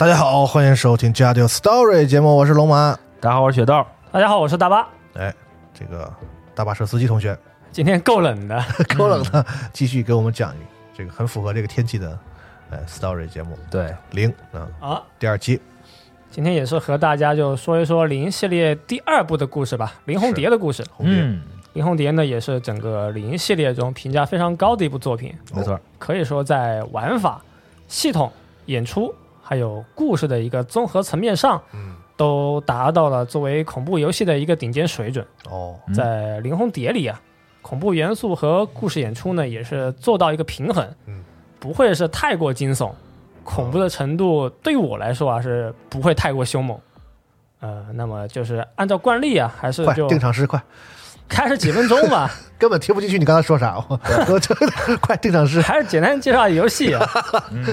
大家好，欢迎收听《家丢 Story》节目，我是龙马。大家好，我是雪豆。大家好，我是大巴。哎，这个大巴车司机同学，今天够冷的，够冷的，继续给我们讲这个很符合这个天气的，哎，Story 节目。对，零啊，啊，第二期，今天也是和大家就说一说零系列第二部的故事吧，林红蝶的故事。红蝶，嗯，林红蝶呢，也是整个零系列中评价非常高的一部作品，没错，可以说在玩法、系统、演出还有故事的一个综合层面上，嗯，都达到了作为恐怖游戏的一个顶尖水准。哦，嗯在《灵魂蝶》里啊，恐怖元素和故事演出呢，也是做到一个平衡，嗯，不会是太过惊悚，恐怖的程度对我来说啊是不会太过凶猛。呃，那么就是按照惯例啊，还是就定场诗，快，开始几分钟吧，根本听不进去你刚才说啥，我 快定场诗，还是简单介绍游戏啊。嗯，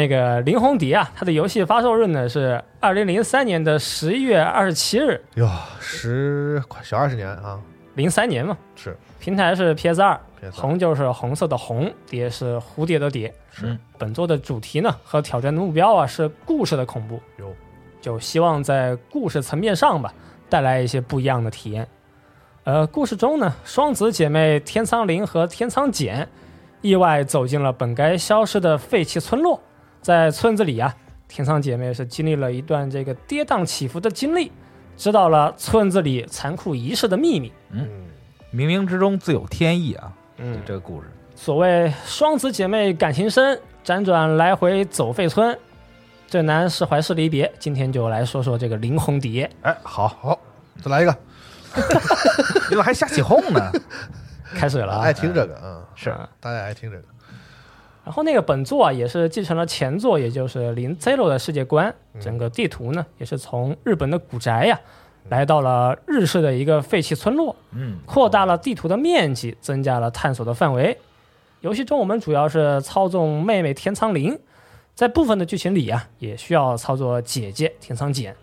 那个《林红蝶》啊，它的游戏发售日呢是二零零三年的十一月二十七日，哟，十快小二十年啊，零三年嘛，是。平台是 PS 二，PS2 红就是红色的红，蝶是蝴蝶的蝶。是。本作的主题呢和挑战的目标啊是故事的恐怖，哟，就希望在故事层面上吧带来一些不一样的体验。呃，故事中呢，双子姐妹天苍灵和天苍简意外走进了本该消失的废弃村落，在村子里啊，天仓姐妹是经历了一段这个跌宕起伏的经历，知道了村子里残酷仪式的秘密。嗯，冥冥之中自有天意啊，嗯，这个故事，所谓双子姐妹感情深，辗转来回走废村，最难是怀是离别。今天就来说说这个林红蝶。哎，好好，再来一个，你 怎么还瞎起哄呢？开始了啊爱！听这个，嗯，是大家爱听这个，然后那个本作啊，也是继承了前作，也就是零 Zero 的世界观。嗯整个地图呢，也是从日本的古宅呀、来到了日式的一个废弃村落，嗯，扩大了地图的面积，增加了探索的范围。游戏中我们主要是操纵妹妹天苍灵，在部分的剧情里啊，也需要操作姐姐天仓简。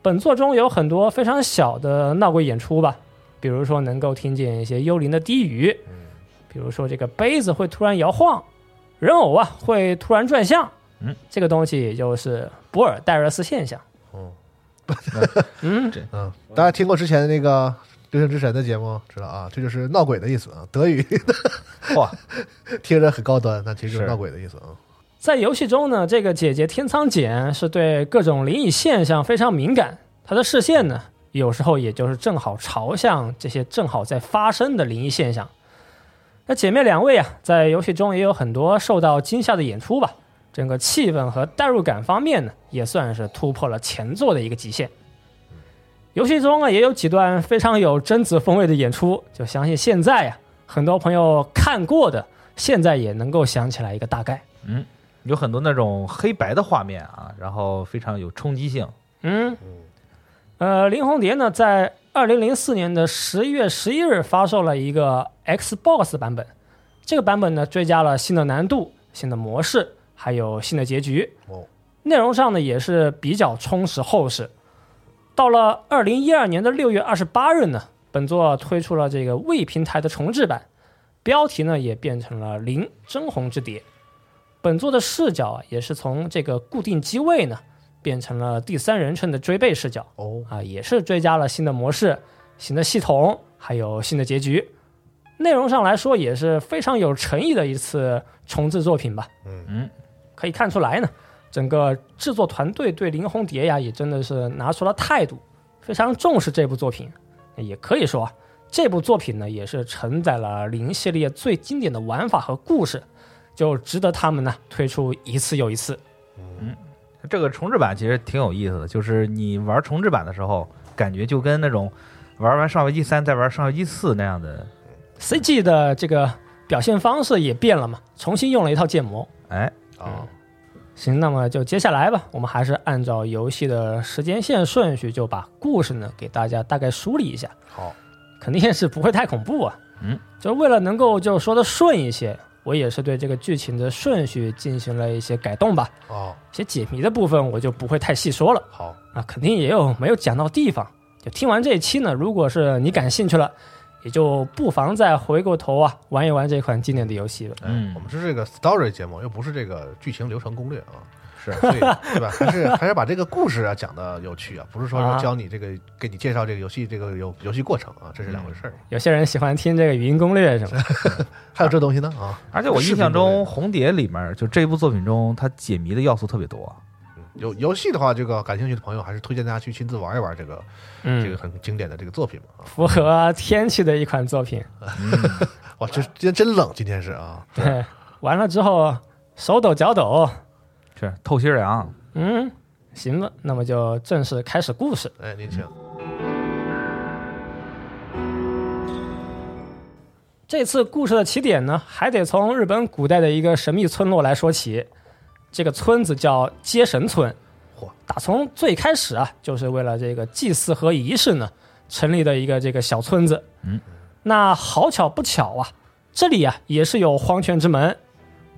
本作中有很多非常小的闹鬼演出吧，比如说能够听见一些幽灵的低语，比如说这个杯子会突然摇晃，人偶啊会突然转向，嗯，这个东西也就是博尔戴热斯现象。哦，嗯，嗯，大家听过之前的那个《流星之神》的节目，知道啊，这就是闹鬼的意思啊，德语，哇，听着很高端，但其实就是是闹鬼的意思啊。在游戏中呢，这个姐姐天仓简是对各种灵异现象非常敏感，她的视线呢，有时候也就是正好朝向这些正好在发生的灵异现象。那姐妹两位啊，在游戏中也有很多受到惊吓的演出吧，整个气氛和代入感方面呢，也算是突破了前作的一个极限。游戏中啊，也有几段非常有贞子风味的演出，就相信现在呀、很多朋友看过的，现在也能够想起来一个大概。嗯，有很多那种黑白的画面啊，然后非常有冲击性。嗯，呃，林红蝶呢，在二零零四年的十一月十一日发售了一个 Xbox 版本，这个版本呢追加了新的难度、新的模式，还有新的结局。哦，内容上呢也是比较充实厚实。到了二零一二年的六月二十八日呢，本作推出了这个未平台的重置版，标题呢也变成了《零真红之蝶》。本作的视角啊，也是从这个固定机位呢，变成了第三人称的追背视角哦，啊，也是追加了新的模式、新的系统，还有新的结局。内容上来说，也是非常有诚意的一次重制作品吧。嗯嗯，可以看出来呢，整个制作团队对林红蝶呀也真的是拿出了态度，非常重视这部作品。也可以说啊，这部作品呢也是承载了零系列最经典的玩法和故事，就值得他们呢推出一次又一次。这个重置版其实挺有意思的，就是你玩重置版的时候，感觉就跟那种玩完《上回机三》再玩《上回机四》那样的，CG 的这个表现方式也变了嘛，重新用了一套建模。哎，啊，行，那么就接下来吧，我们还是按照游戏的时间线顺序，就把故事呢给大家大概梳理一下。好，肯定是不会太恐怖啊。嗯，就是为了能够就说的顺一些，我也是对这个剧情的顺序进行了一些改动吧。哦，一些解谜的部分我就不会太细说了好，啊，肯定也有没有讲到地方。就听完这一期呢，如果是你感兴趣了，也就不妨再回过头啊玩一玩这款经典的游戏了。嗯我们是这个 story 节目，又不是这个剧情流程攻略啊，是所以对吧？还是还是把这个故事啊讲的有趣啊，不是说教你这个给你介绍这个游戏这个游游戏过程啊，这是两回事儿。有些人喜欢听这个语音攻略什么的，还有这东西呢啊，而且我印象中，《红蝶》里面就这部作品中，它解谜的要素特别多。游游戏的话，这个感兴趣的朋友还是推荐大家去亲自玩一玩这个这个嗯，很经典的这个作品嘛啊。符合天气的一款作品。哇，这今天真冷，今天是啊，对，完了之后手抖脚抖，是透心凉，嗯，行了，那么就正式开始故事。哎，您请。这次故事的起点呢，还得从日本古代的一个神秘村落来说起。这个村子叫接神村，嚯，打从最开始啊，就是为了这个祭祀和仪式呢，成立的一个这个小村子。嗯，那好巧不巧啊，这里啊也是有黄泉之门，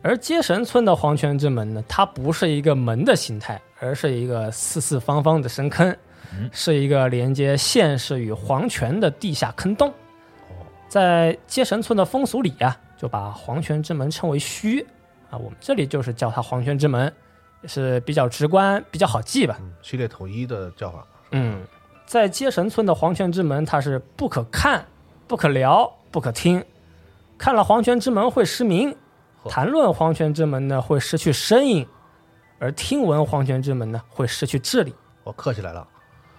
而接神村的黄泉之门呢，它不是一个门的形态，而是一个四四方方的深坑，嗯是一个连接现世与黄泉的地下坑洞。在接神村的风俗里啊，就把黄泉之门称为虚啊，我们这里就是叫它黄泉之门，是比较直观、比较好记吧。嗯，系列统一的叫法。嗯，在接神村的黄泉之门，它是不可看、不可聊、不可听。看了黄泉之门会失明，嚯谈论黄泉之门呢会失去声音，而听闻黄泉之门呢会失去智力。我客气来了，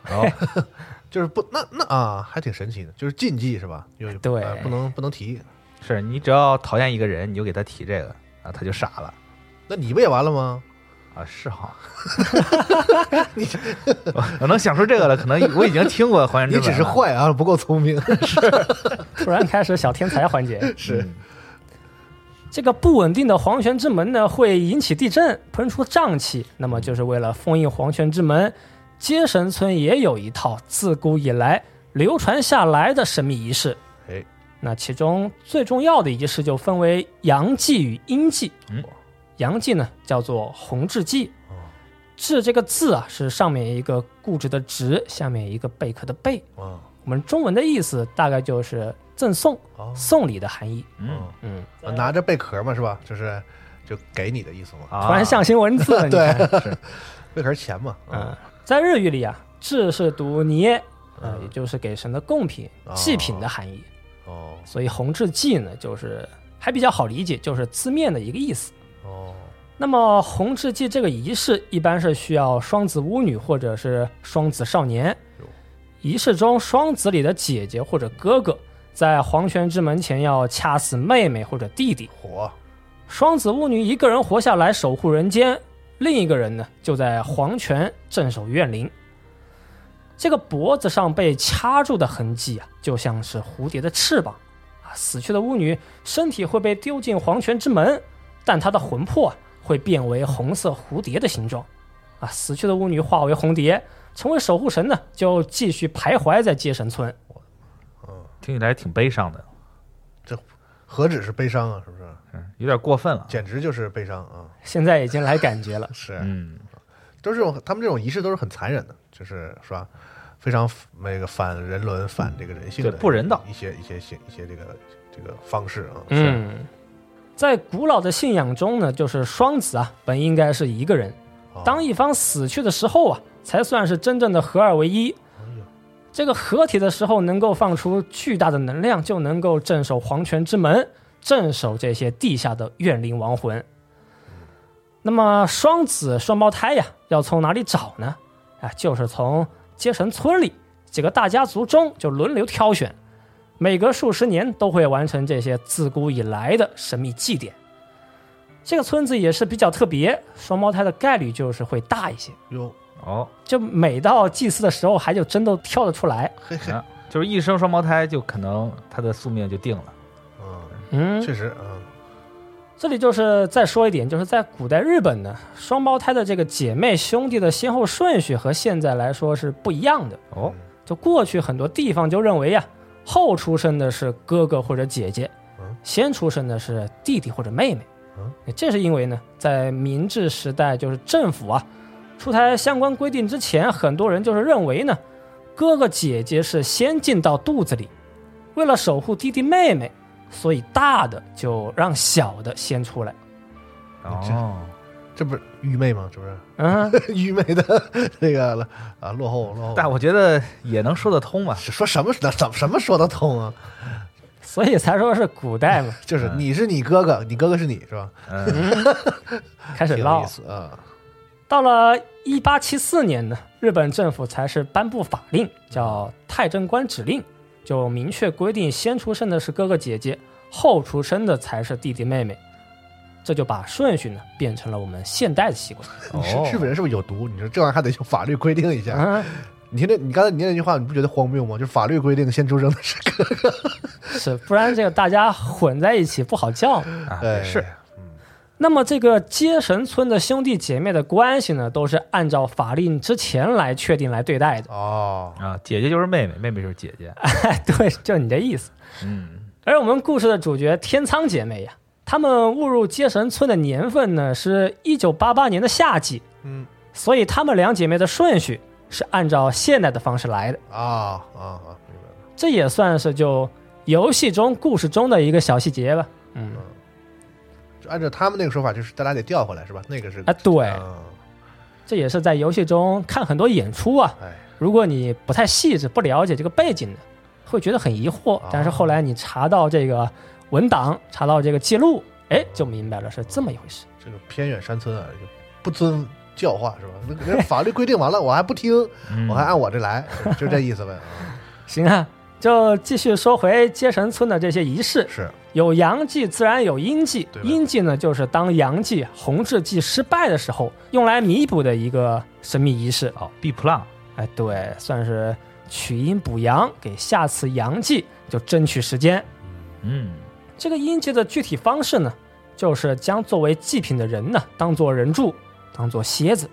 哦，就是不那那啊，还挺神奇的，就是禁忌是吧？有对呃不能不能提。是你只要讨厌一个人，你就给他提这个啊，他就傻了那你不也完了吗？啊，是哈。你 我能想出这个了，可能我已经听过《还原之门你》只是坏啊，不够聪明。是突然开始小天才环节。是嗯这个不稳定的黄泉之门呢，会引起地震，喷出瘴气。那么就是为了封印黄泉之门，接神村也有一套自古以来流传下来的神秘仪式。哎，那其中最重要的仪式就分为阳祭与阴祭。嗯，阳祭呢叫做红雉祭哦，雉这个字啊是上面一个固执的执，下面一个贝壳的贝。啊我们中文的意思大概就是赠送、哦送礼的含义。嗯嗯，啊拿着贝壳嘛是吧？就是就给你的意思嘛。啊，突然象形文字了，你对看。是贝壳钱嘛。嗯，在日语里啊，雉是读捏，呃，嗯也就是给神的贡品、哦祭品的含义。哦所以红雉祭呢，就是还比较好理解，就是字面的一个意思。哦那么红雉祭这个仪式一般是需要双子巫女或者是双子少年哟。仪式中，双子里的姐姐或者哥哥在黄泉之门前要掐死妹妹或者弟弟。火双子巫女一个人活下来守护人间，另一个人呢就在黄泉镇守怨灵。这个脖子上被掐住的痕迹啊，就像是蝴蝶的翅膀啊。死去的巫女身体会被丢进黄泉之门，但她的魂魄啊会变为红色蝴蝶的形状，啊，死去的巫女化为红蝶，成为守护神呢，就继续徘徊在接神村。听起来挺悲伤的，这何止是悲伤啊，是不是？嗯，有点过分了。简直就是悲伤啊！现在已经来感觉了，是，嗯，都是这种他们这种仪式都是很残忍的，就是是吧？非常那个反人伦、反这个人性的对不人道一些一些形一些这个这个方式啊。嗯，在古老的信仰中呢，就是双子啊，本应该是一个人，哦当一方死去的时候啊，才算是真正的合二为一。这个合体的时候能够放出巨大的能量，就能够镇守黄泉之门，镇守这些地下的怨灵亡魂。那么双子双胞胎呀，要从哪里找呢？啊，就是从接神村里几个大家族中就轮流挑选，每隔数十年都会完成这些自古以来的神秘祭典。这个村子也是比较特别，双胞胎的概率就是会大一些。哟，哦，就每到祭祀的时候，还就真都跳得出来。嘿嘿，啊，就是一生双胞胎，就可能他的宿命就定了。嗯，嗯，确实，嗯，这里就是再说一点，就是在古代日本呢，双胞胎的这个姐妹兄弟的先后顺序和现在来说是不一样的。哦，就过去很多地方就认为呀，后出生的是哥哥或者姐姐嗯，先出生的是弟弟或者妹妹嗯。这是因为呢，在明治时代，就是政府啊出台相关规定之前，很多人就是认为呢，哥哥姐姐是先进到肚子里，为了守护弟弟妹妹，所以大的就让小的先出来。哦，这不是愚昧吗？是不是嗯，愚昧的这个了啊落后落后？但我觉得也能说得通吧。说什么怎么什么说得通啊？所以才说是古代嘛，就是你是你哥哥，你哥哥是你是吧？嗯，开始唠啊。到了一八七四年呢，日本政府才是颁布法令，叫《太政官指令》，就明确规定，先出生的是哥哥姐姐，后出生的才是弟弟妹妹。这就把顺序呢变成了我们现代的习惯。是哦日本人是不是有毒？你说这玩意儿还得用法律规定一下？嗯，你听这，你刚才你念那句话，你不觉得荒谬吗？就是法律规定先出生的是哥哥，是，不然这个大家混在一起不好叫。啊，哎也是，那么这个接神村的兄弟姐妹的关系呢，都是按照法令之前来确定来对待的。哦，啊，姐姐就是妹妹，妹妹就是姐姐。哎，对，就你这意思。嗯，而我们故事的主角天仓姐妹呀，她们误入接神村的年份呢是一九八八年的夏季，嗯所以她们两姐妹的顺序是按照现代的方式来的。啊啊啊，明白了。这也算是就游戏中故事中的一个小细节吧。嗯，就按照他们那个说法，就是大家得调回来是吧？那个是啊，对，啊这也是在游戏中看很多演出啊。哎，如果你不太细致、不了解这个背景的，会觉得很疑惑。但是后来你查到这个文档，查到这个记录，哎，就明白了是这么一回事。这个偏远山村啊，就不遵教化是吧？那人 法律规定完了，我还不听，嗯我还按我这来，就这意思呗。啊 行啊，就继续说回接神村的这些仪式。是有阳祭，自然有阴祭对。阴祭呢，就是当阳祭、红志祭失败的时候，用来弥补的一个神秘仪式。哦，B plan，哎，对，算是取阴补阳，给下次阳祭就争取时间。嗯，这个阴祭的具体方式呢，就是将作为祭品的人呢，当做人柱，当做蝎子，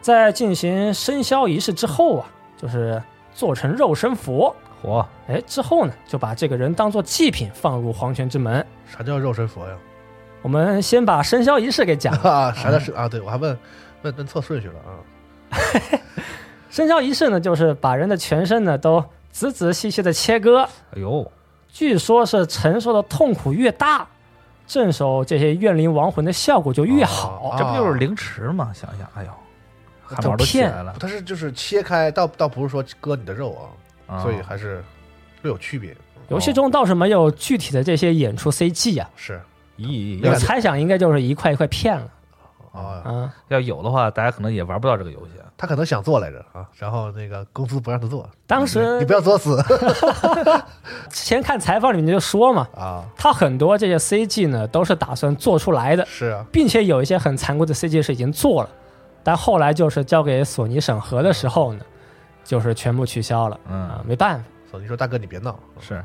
在进行生肖仪式之后啊，就是做成肉身佛。火，哎，之后呢，就把这个人当做祭品放入黄泉之门。啥叫肉身佛呀？我们先把生肖仪式给讲了。啊，啥叫是啊？对我还问问问错顺序了啊。生肖仪式呢，就是把人的全身呢都仔仔细细的切割，哎呦，据说是承受的痛苦越大，镇守这些怨灵亡魂的效果就越好。哦这不就是凌迟吗？想想，哎呦，汗毛都起来了，它是就是切开，倒倒不是说割你的肉啊，啊。所以还是略有区别。游戏中倒是没有具体的这些演出 CG 啊，是。咦，我要猜想应该就是一块一块片了。啊，啊。要有的话，大家可能也玩不到这个游戏。他可能想做来着啊，然后那个公司不让他做，当时你 不要作死。之前看采访里面就说嘛，啊。他很多这些 CG 呢都是打算做出来的，是啊，并且有一些很残酷的 CG 是已经做了，但后来就是交给索尼审核的时候呢，就是全部取消了嗯啊，没办法。索尼说大哥你别闹，是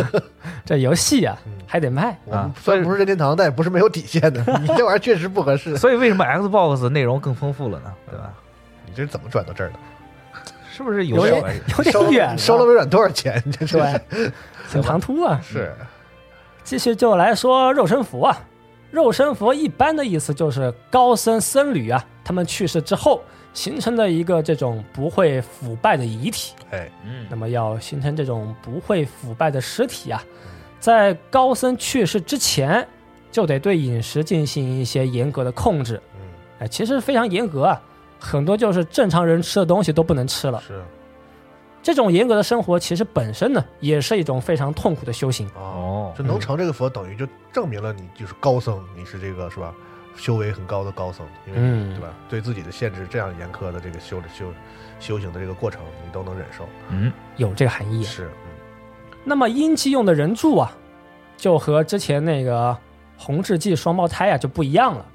这游戏啊嗯还得卖。我们啊虽然不是任天堂，但也不是没有底线的。你这玩意儿确实不合适。所以为什么 Xbox 内容更丰富了呢？对吧？你这是怎么转到这儿的？是不是有点？有点远了，收了微软多少钱？你这是对，很唐突啊。是继续就来说肉身符啊，肉身符一般的意思就是高僧僧侣啊，他们去世之后形成的一个这种不会腐败的遗体。哎，嗯那么要形成这种不会腐败的尸体啊，在高僧去世之前，就得对饮食进行一些严格的控制。嗯，哎，其实非常严格啊，很多就是正常人吃的东西都不能吃了。是这种严格的生活，其实本身呢，也是一种非常痛苦的修行。哦哦，就能成这个佛，等于就证明了你就是高僧，你是这个是吧？修为很高的高僧，因为嗯对吧？对自己的限制这样严苛的这个修修修行的这个过程，你都能忍受。嗯有这个含义啊。是，嗯那么阴气用的人柱啊，就和之前那个红雉记双胞胎啊就不一样了。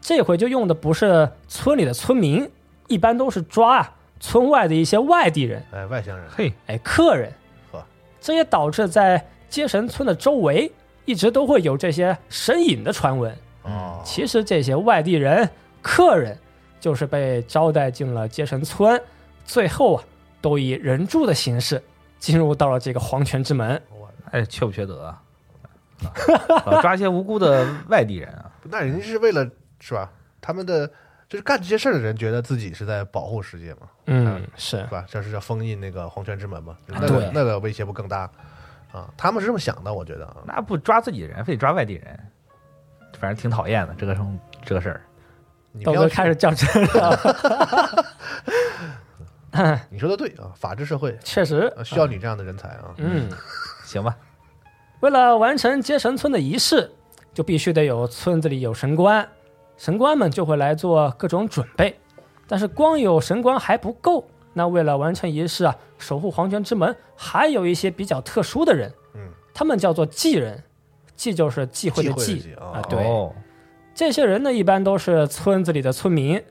这回就用的不是村里的村民，一般都是抓啊村外的一些外地人，哎，外乡人，嘿，哎客人呵。这也导致在接神村的周围一直都会有这些神隐的传闻。哦，其实这些外地人、客人，就是被招待进了接神村，最后啊，都以人柱的形式进入到了这个黄泉之门。我哎，缺不缺德啊？啊抓一些无辜的外地人啊！那人家是为了是吧？他们的就是干这些事儿的人，觉得自己是在保护世界嘛，嗯，是是吧？这是叫封印那个黄泉之门嘛，那那个威胁不更大啊？他们是这么想的，我觉得啊。那不抓自己人，非得抓外地人，反正挺讨厌的这个事这个事儿。豆你不要哥开始较真了。你说的对啊，法治社会 确实，呃需要你这样的人才啊。嗯，行吧，为了完成接神村的仪式，就必须得有村子里有神官，神官们就会来做各种准备。但是光有神官还不够，那为了完成仪式啊，守护黄泉之门，还有一些比较特殊的人，嗯，他们叫做祭人，祭就是忌讳的忌讳的忌忌哦啊，对，哦这些人呢，一般都是村子里的村民。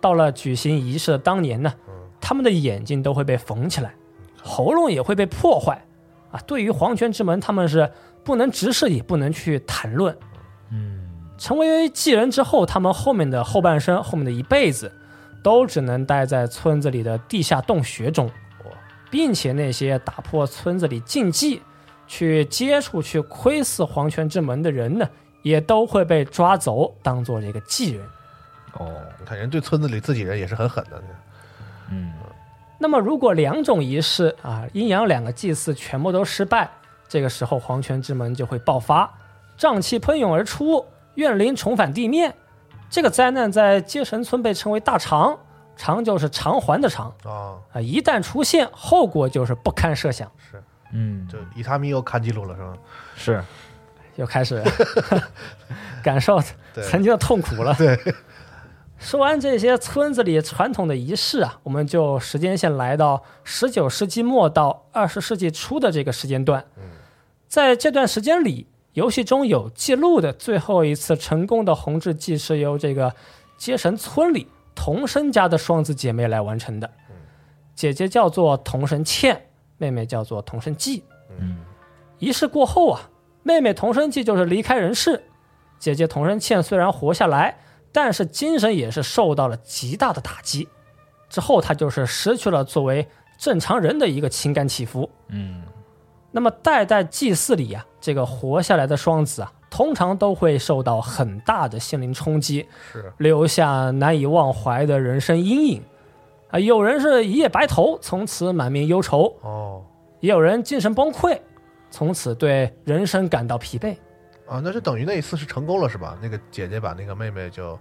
到了举行仪式的当年呢，他们的眼睛都会被缝起来，喉咙也会被破坏。啊，对于皇权之门，他们是不能直视，也不能去谈论。嗯，成为祭人之后，他们后面的后半生，后面的一辈子，都只能待在村子里的地下洞穴中，并且那些打破村子里禁忌、去接触、去窥视黄泉之门的人呢，也都会被抓走，当做这个祭人。哦，你看人对村子里自己人也是很狠的，嗯，那么，如果两种仪式啊，阴阳两个祭祀全部都失败，这个时候黄泉之门就会爆发，瘴气喷涌而出，怨灵重返地面。这个灾难在接神村被称为大肠，肠就是偿还的偿啊，啊，一旦出现，后果就是不堪设想。是嗯，就伊塔米又看记录了是吧？是又开始 感受曾经的痛苦了。对，说完这些村子里传统的仪式啊，我们就时间线来到十九世纪末到二十世纪初的这个时间段。在这段时间里，游戏中有记录的最后一次成功的红制祭是由这个接神村里童生家的双子姐妹来完成的。姐姐叫做童生倩，妹妹叫做童生纪。嗯，仪式过后啊，妹妹童生纪就是离开人世，姐姐童生倩虽然活下来，但是精神也是受到了极大的打击。之后她就是失去了作为正常人的一个情感起伏。嗯，那么代代祭祀里啊，这个活下来的双子啊，通常都会受到很大的心灵冲击，是留下难以忘怀的人生阴影。啊，有人是一夜白头，从此满面忧愁；哦也有人精神崩溃，从此对人生感到疲惫。啊，那就等于那一次是成功了是吧？那个姐姐把那个妹妹就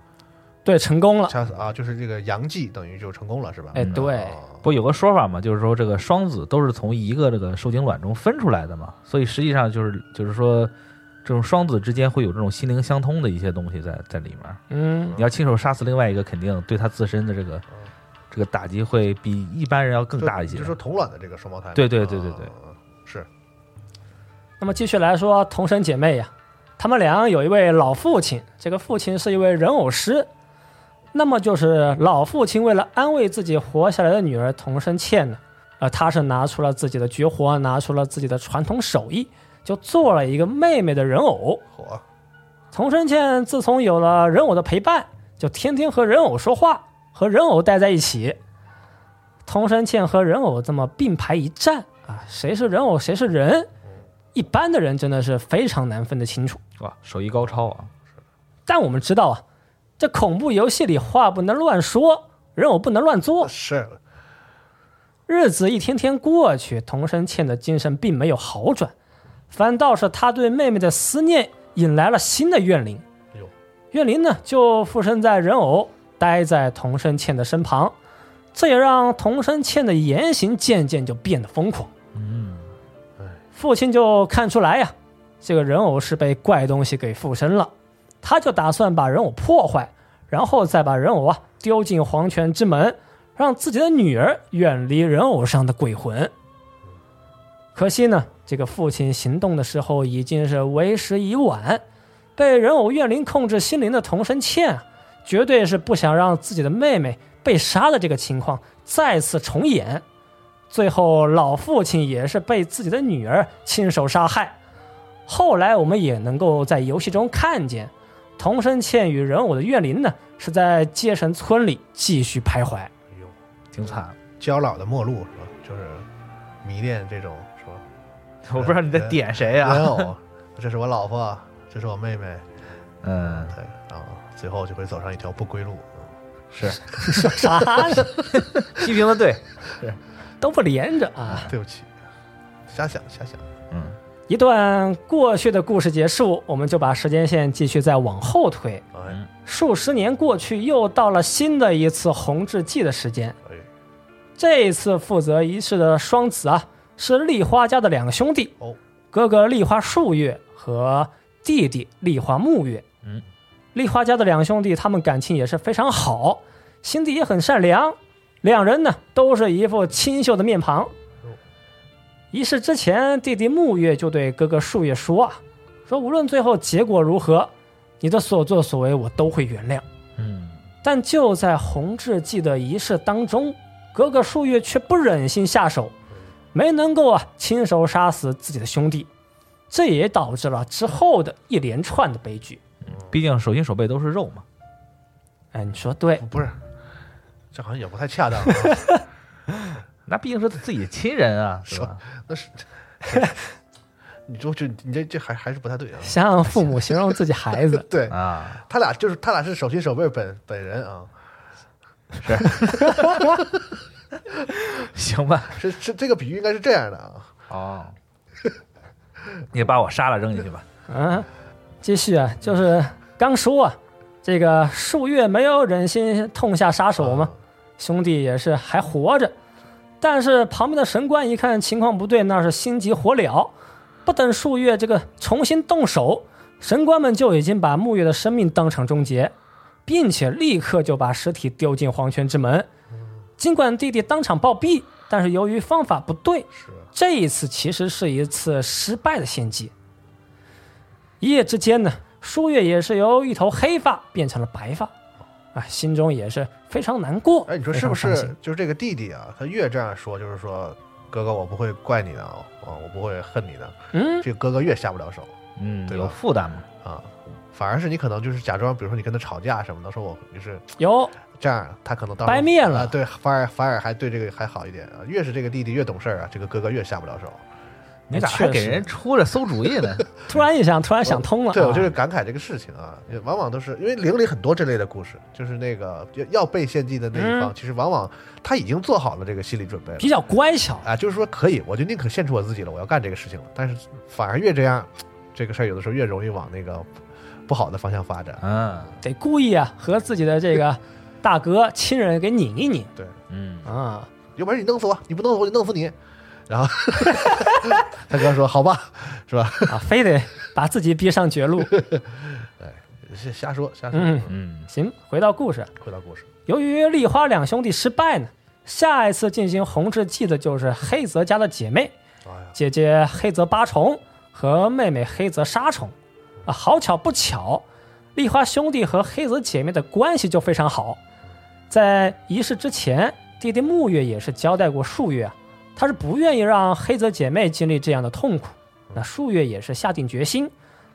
对，成功了。掐死啊，就是这个阳祭等于就成功了是吧？哎，对，哦不有个说法嘛，就是说这个双子都是从一个这个受精卵中分出来的嘛，所以实际上就是就是说，这种双子之间会有这种心灵相通的一些东西在在里面。嗯，你要亲手杀死另外一个，肯定对他自身的这个这个打击会比一般人要更大一些就。说同卵的这个双胞胎，对对对对对啊是那么继续来说，同生姐妹呀、她们俩有一位老父亲，这个父亲是一位人偶师。那么就是老父亲为了安慰自己活下来的女儿童生倩呢，呃，他是拿出了自己的绝活，拿出了自己的传统手艺，就做了一个妹妹的人偶。火，童生倩自从有了人偶的陪伴，就天天和人偶说话，和人偶待在一起。童生倩和人偶这么并排一站啊，谁是人偶，谁是人，一般的人真的是非常难分得清楚。哇，手艺高超啊！但我们知道啊，这恐怖游戏里话不能乱说，人偶不能乱做。是日子一天天过去，童生倩的精神并没有好转，反倒是他对妹妹的思念引来了新的怨灵。怨灵呢就附身在人偶，待在童生倩的身旁，这也让童生倩的言行渐渐就变得疯狂。嗯，父亲就看出来呀，这个人偶是被怪东西给附身了，他就打算把人偶破坏，然后再把人偶啊丢进黄泉之门，让自己的女儿远离人偶上的鬼魂。可惜呢，这个父亲行动的时候已经是为时已晚，被人偶怨灵控制心灵的童生倩啊，绝对是不想让自己的妹妹被杀的这个情况再次重演。最后，老父亲也是被自己的女儿亲手杀害。后来，我们也能够在游戏中看见，童生倩与人偶的怨灵呢，是在街神村里继续徘徊。哎呦，挺惨。焦老的末路是吧？就是迷恋这种是吧？我不知道你在点谁啊、人偶，这是我老婆，这是我妹妹，嗯，对，然后最后就会走上一条不归路。是说 啥呢？批评的对。都不连着啊！对不起，瞎想瞎想。嗯，一段过去的故事结束，我们就把时间线继续再往后推。嗯数十年过去，又到了新的一次红志祭的时间。哎，这一次负责仪式的双子啊，是丽花家的两个兄弟，哦，哥哥丽花树月和弟弟丽花木月。嗯，丽花家的两兄弟，他们感情也是非常好，心地也很善良。两人呢，都是一副清秀的面庞。仪式之前，弟弟木月就对哥哥树月说啊，说无论最后结果如何，你的所作所为我都会原谅。嗯，但就在红志祭的仪式当中，哥哥树月却不忍心下手，没能够啊亲手杀死自己的兄弟，这也导致了之后的一连串的悲剧。毕竟手心手背都是肉嘛。哎，你说对，不是，这好像也不太恰当啊。那毕竟是自己的亲人啊，是吧？那是，你就就你这这还还是不太对啊。想想父母形容自己孩子，对啊，他俩就是他俩是手心手背本本人啊，是行吧。是是这个比喻应该是这样的啊。哦，你把我杀了扔进去吧。嗯，继续啊，就是刚说啊，这个树月没有忍心痛下杀手嘛，兄弟也是还活着，但是旁边的神官一看情况不对，那是心急火燎，不等树月这个重新动手，神官们就已经把木月的生命当场终结，并且立刻就把尸体丢进黄泉之门。尽管弟弟当场暴毙，但是由于方法不对，这一次其实是一次失败的献祭。一夜之间呢，舒月也是由一头黑发变成了白发，啊，心中也是非常难过。哎，你说是不是？就是这个弟弟啊，他越这样说，就是说哥哥我不会怪你的啊，啊我不会恨你的，嗯，这个哥哥越下不了手嗯，对有负担嘛。啊。反而是你可能就是假装，比如说你跟他吵架什么的，说我就是有这样，他可能到时候掰面了啊，对，反而反而还对这个还好一点啊。越是这个弟弟越懂事儿啊，这个哥哥越下不了手。你咋还给人出着馊主意呢？突然一想，突然想通了、啊。对，我就是感慨这个事情啊，往往都是因为灵里很多这类的故事，就是那个要要被献祭的那一方，嗯其实往往他已经做好了这个心理准备了比较乖巧。啊，就是说可以，我就宁可献出我自己了，我要干这个事情了。但是反而越这样，这个事儿有的时候越容易往那个不好的方向发展。嗯得故意啊和自己的这个大哥亲人给拧一拧对，嗯，啊。有本事你弄死我，你不弄死我就弄死你。然后 他哥说：“好吧，是吧？啊，非得把自己逼上绝路。瞎瞎说，瞎说。嗯嗯，行，回到故事，回到故事，由于丽花两兄弟失败呢，下一次进行红志祭的就是黑泽家的姐妹，哎，姐姐黑泽八重和妹妹黑泽沙虫。啊，好巧不巧，丽花兄弟和黑泽姐妹的关系就非常好。在仪式之前，弟弟木月也是交代过数月啊，他是不愿意让黑泽姐妹经历这样的痛苦。那树月也是下定决心，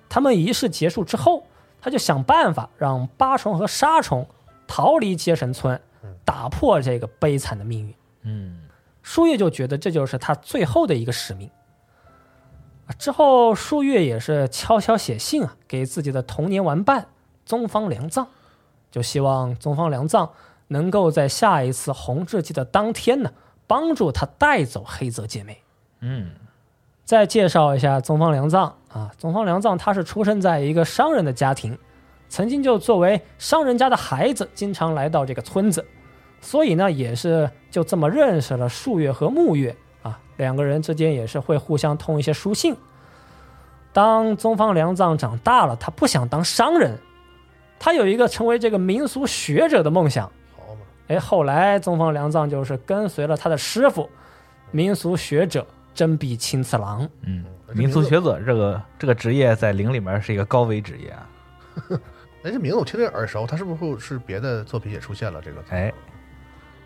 他们仪式结束之后，他就想办法让八重和沙虫逃离接神村，打破这个悲惨的命运。嗯树叶就觉得这就是他最后的一个使命。啊之后，树月也是悄悄写信啊，给自己的童年玩伴宗方良藏，就希望宗方良藏能够在下一次红日祭的当天呢，帮助他带走黑泽姐妹。嗯再介绍一下宗方良藏啊，宗方良藏他是出生在一个商人的家庭，曾经就作为商人家的孩子，经常来到这个村子，所以呢，也是就这么认识了树月和木月啊，两个人之间也是会互相通一些书信。当宗方良藏长大了，他不想当商人，他有一个成为这个民俗学者的梦想。哎，后来宗方良藏就是跟随了他的师傅，民俗学者真壁青次郎。嗯，民俗学者这个这个职业在灵里面是一个高危职业啊。哎，这名字我听着耳熟，他是不是会是别的作品也出现了这个？哎，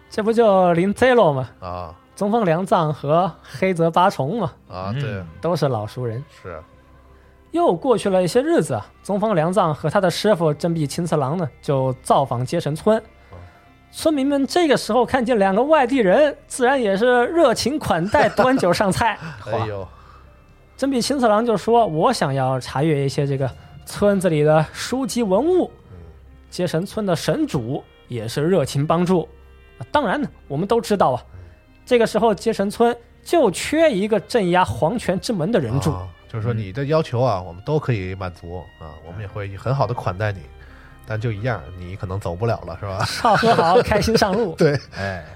这不就林 Zero 吗？啊宗方良藏和黑泽八重嘛，啊，嗯对，都是老熟人。是又过去了一些日子啊，宗方良藏和他的师傅真壁青次郎呢，就造访接神村。村民们这个时候看见两个外地人，自然也是热情款待，端酒上菜。哎呦，真比青次郎就说：“我想要查阅一些这个村子里的书籍文物。”接神村的神主也是热情帮助。啊当然呢，我们都知道啊，这个时候接神村就缺一个镇压黄泉之门的人柱。啊就是说你的要求啊，我们都可以满足啊，我们也会很好的款待你，但就一样，你可能走不了了，是吧？少喝好，开心上路。对，哎，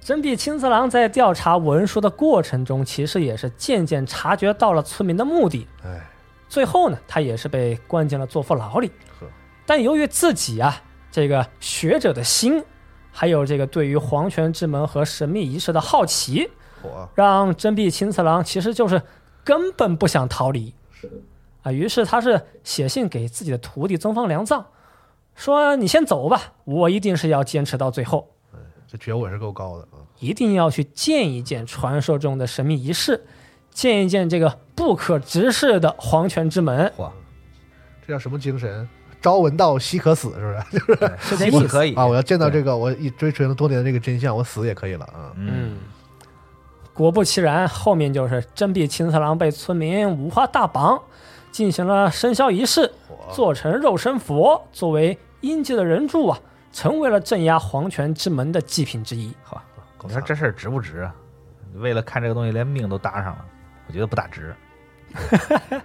真壁青次郎在调查文书的过程中，其实也是渐渐察觉到了村民的目的。哎，最后呢，他也是被关进了坐佛牢里呵。但由于自己啊这个学者的心，还有这个对于皇权之门和神秘仪式的好奇，让真壁青次郎其实就是根本不想逃离。啊，于是他是写信给自己的徒弟宗方良藏，说：“你先走吧，我一定是要坚持到最后。”这觉悟也是够高的啊。一定要去见一见传说中的神秘仪式，见一见这个不可直视的黄泉之门，哇，这叫什么精神？朝闻道，夕可死，是不是？是这意思。希望可以啊，我要见到这个，我一追寻了多年的这个真相，我死也可以了啊。嗯，果不其然，后面就是真壁秦次郎被村民五花大绑，进行了生肖仪式，火做成肉身佛，作为阴界的人柱啊，成为了镇压黄泉之门的祭品之一。好，够惨你说这事儿值不值啊？为了看这个东西，连命都搭上了，我觉得不大值。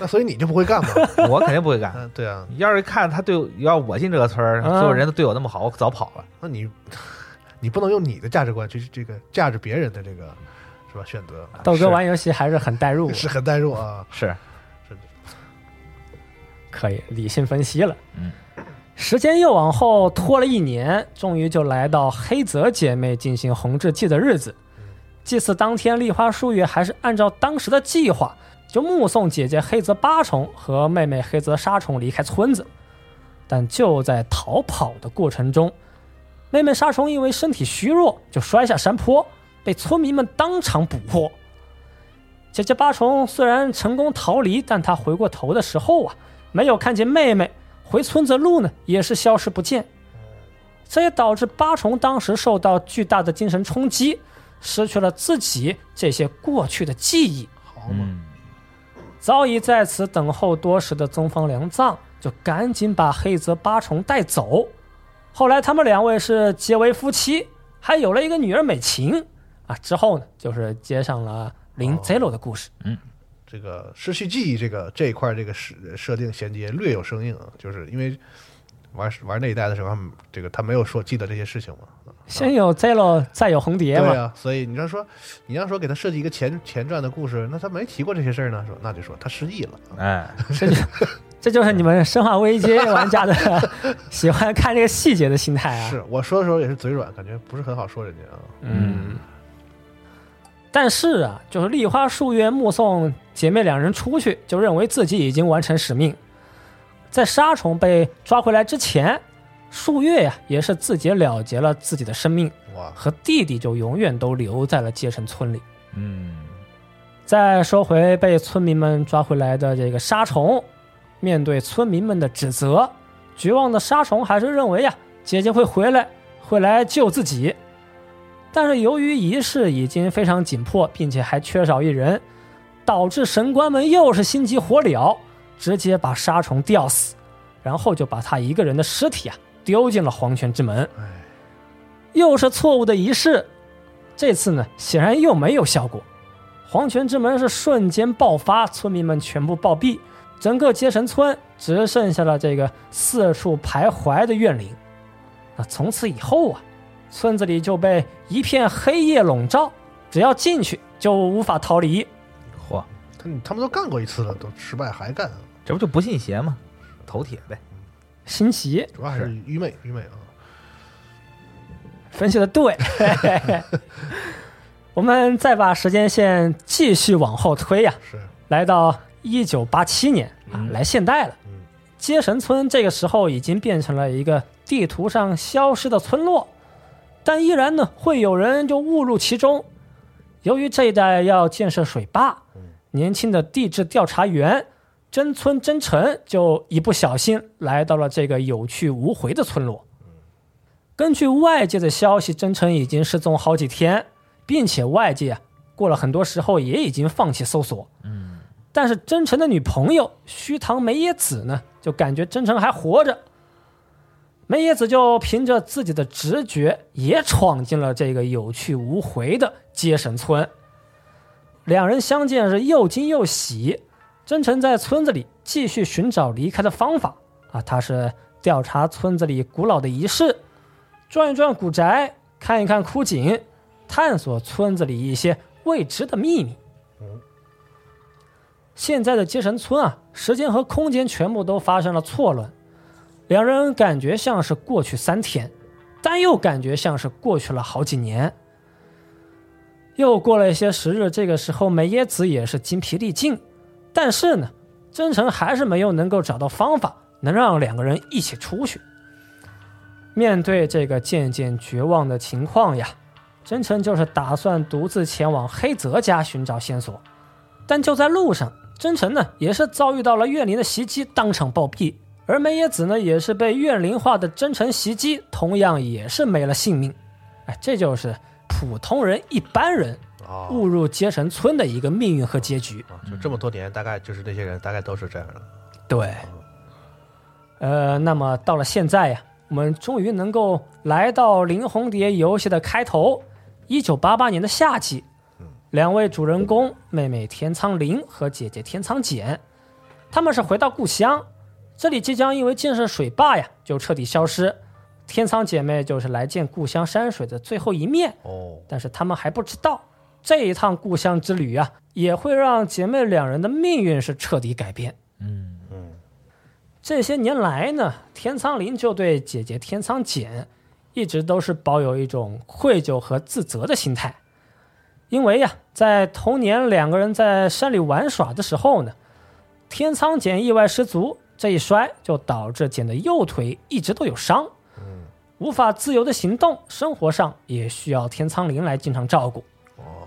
那所以你就不会干吗？我肯定不会干。嗯，对啊，要是看他对要我进这个村所有人都对我那么好，我早跑了。那你你不能用你的价值观去这个价值别人的这个是吧？选择豆哥玩游戏还是很代入，是很代入啊。是，可以理性分析了。嗯，时间又往后拖了一年，终于就来到黑泽姐妹进行红志祭的日子。祭祀当天，立花树月还是按照当时的计划，就目送姐姐黑泽八重和妹妹黑泽沙虫离开村子。但就在逃跑的过程中，妹妹沙虫因为身体虚弱，就摔下山坡，被村民们当场捕获。姐姐八重虽然成功逃离，但她回过头的时候啊，没有看见妹妹，回村子路呢也是消失不见。这也导致八重当时受到巨大的精神冲击，失去了自己这些过去的记忆。好嘛，嗯，早已在此等候多时的宗方良藏就赶紧把黑泽八重带走。后来他们两位是结为夫妻，还有了一个女儿美琴啊。之后呢，就是接上了林 Zero 的故事。这个失去记忆这个这一块这个设设定衔接略有生硬啊，就是因为玩玩那一代的时候，这个他没有说记得这些事情嘛。先有 Zero，再有红蝶嘛。对啊、所以你要说你要说给他设计一个前前传的故事，那他没提过这些事儿呢，说那就说他失忆了。哎，这就这就是你们《生化危机》玩家的喜欢看这个细节的心态啊。是我说的时候也是嘴软，感觉不是很好说人家啊。嗯。但是啊，就是梨花树月目送姐妹两人出去，就认为自己已经完成使命。在沙虫被抓回来之前，数月呀，也是自己了结了自己的生命，和弟弟就永远都留在了街神村里。嗯，再说回被村民们抓回来的这个沙虫，面对村民们的指责，绝望的沙虫还是认为呀，姐姐会回来，会来救自己。但是由于仪式已经非常紧迫，并且还缺少一人，导致神官们又是心急火燎，直接把沙虫吊死，然后就把他一个人的尸体啊丢进了黄泉之门。哎，又是错误的仪式，这次呢显然又没有效果。黄泉之门是瞬间爆发，村民们全部暴毙，整个接神村只剩下了这个四处徘徊的怨灵。那从此以后啊，村子里就被一片黑夜笼罩，只要进去就无法逃离。嚯，他他们都干过一次了，都失败还干，这不就不信邪吗？头铁呗。新奇，主要还是愚昧愚昧啊。分析的对。我们再把时间线继续往后推呀、是，来到一九八七年啊，嗯来现代了。嗯接神村这个时候已经变成了一个地图上消失的村落，但依然呢会有人就误入其中。由于这一带要建设水坝，年轻的地质调查员真村真诚就一不小心来到了这个有去无回的村落。根据外界的消息，真诚已经失踪好几天，并且外界过了很多时候也已经放弃搜索。嗯，但是真诚的女朋友须藤梅野子呢，就感觉真诚还活着。梅野子就凭着自己的直觉，也闯进了这个有去无回的接神村。两人相见是又惊又喜。真诚在村子里继续寻找离开的方法啊，他是调查村子里古老的仪式，转一转古宅，看一看枯井，探索村子里一些未知的秘密。现在的接神村啊，时间和空间全部都发生了错乱，两人感觉像是过去三天，但又感觉像是过去了好几年。又过了一些时日，这个时候梅耶子也是精疲力尽，但是呢，真诚还是没有能够找到方法能让两个人一起出去。面对这个渐渐绝望的情况呀，真诚就是打算独自前往黑泽家寻找线索，但就在路上，真诚呢也是遭遇到了怨灵的袭击，当场暴毙。而梅野子呢也是被怨灵化的真诚袭击，同样也是没了性命。哎，这就是普通人一般人啊误入阶神村的一个命运和结局。啊，就这么多年，大概就是这些人，大概都是这样的。对，呃，那么到了现在呀，我们终于能够来到《林红蝶》游戏的开头，一九八八年的夏季，两位主人公妹妹天仓绫和姐姐天仓简，他们是回到故乡，这里即将因为建设水坝呀，就彻底消失。天仓姐妹就是来见故乡山水的最后一面，哦，但是他们还不知道，这一趟故乡之旅啊，也会让姐妹两人的命运是彻底改变。嗯。嗯，这些年来呢，天仓绫就对姐姐天仓简一直都是抱有一种愧疚和自责的心态，因为呀，在童年两个人在山里玩耍的时候呢，天仓简意外失足，这一摔就导致简的右腿一直都有伤，无法自由的行动，生活上也需要天苍绫来经常照顾。哦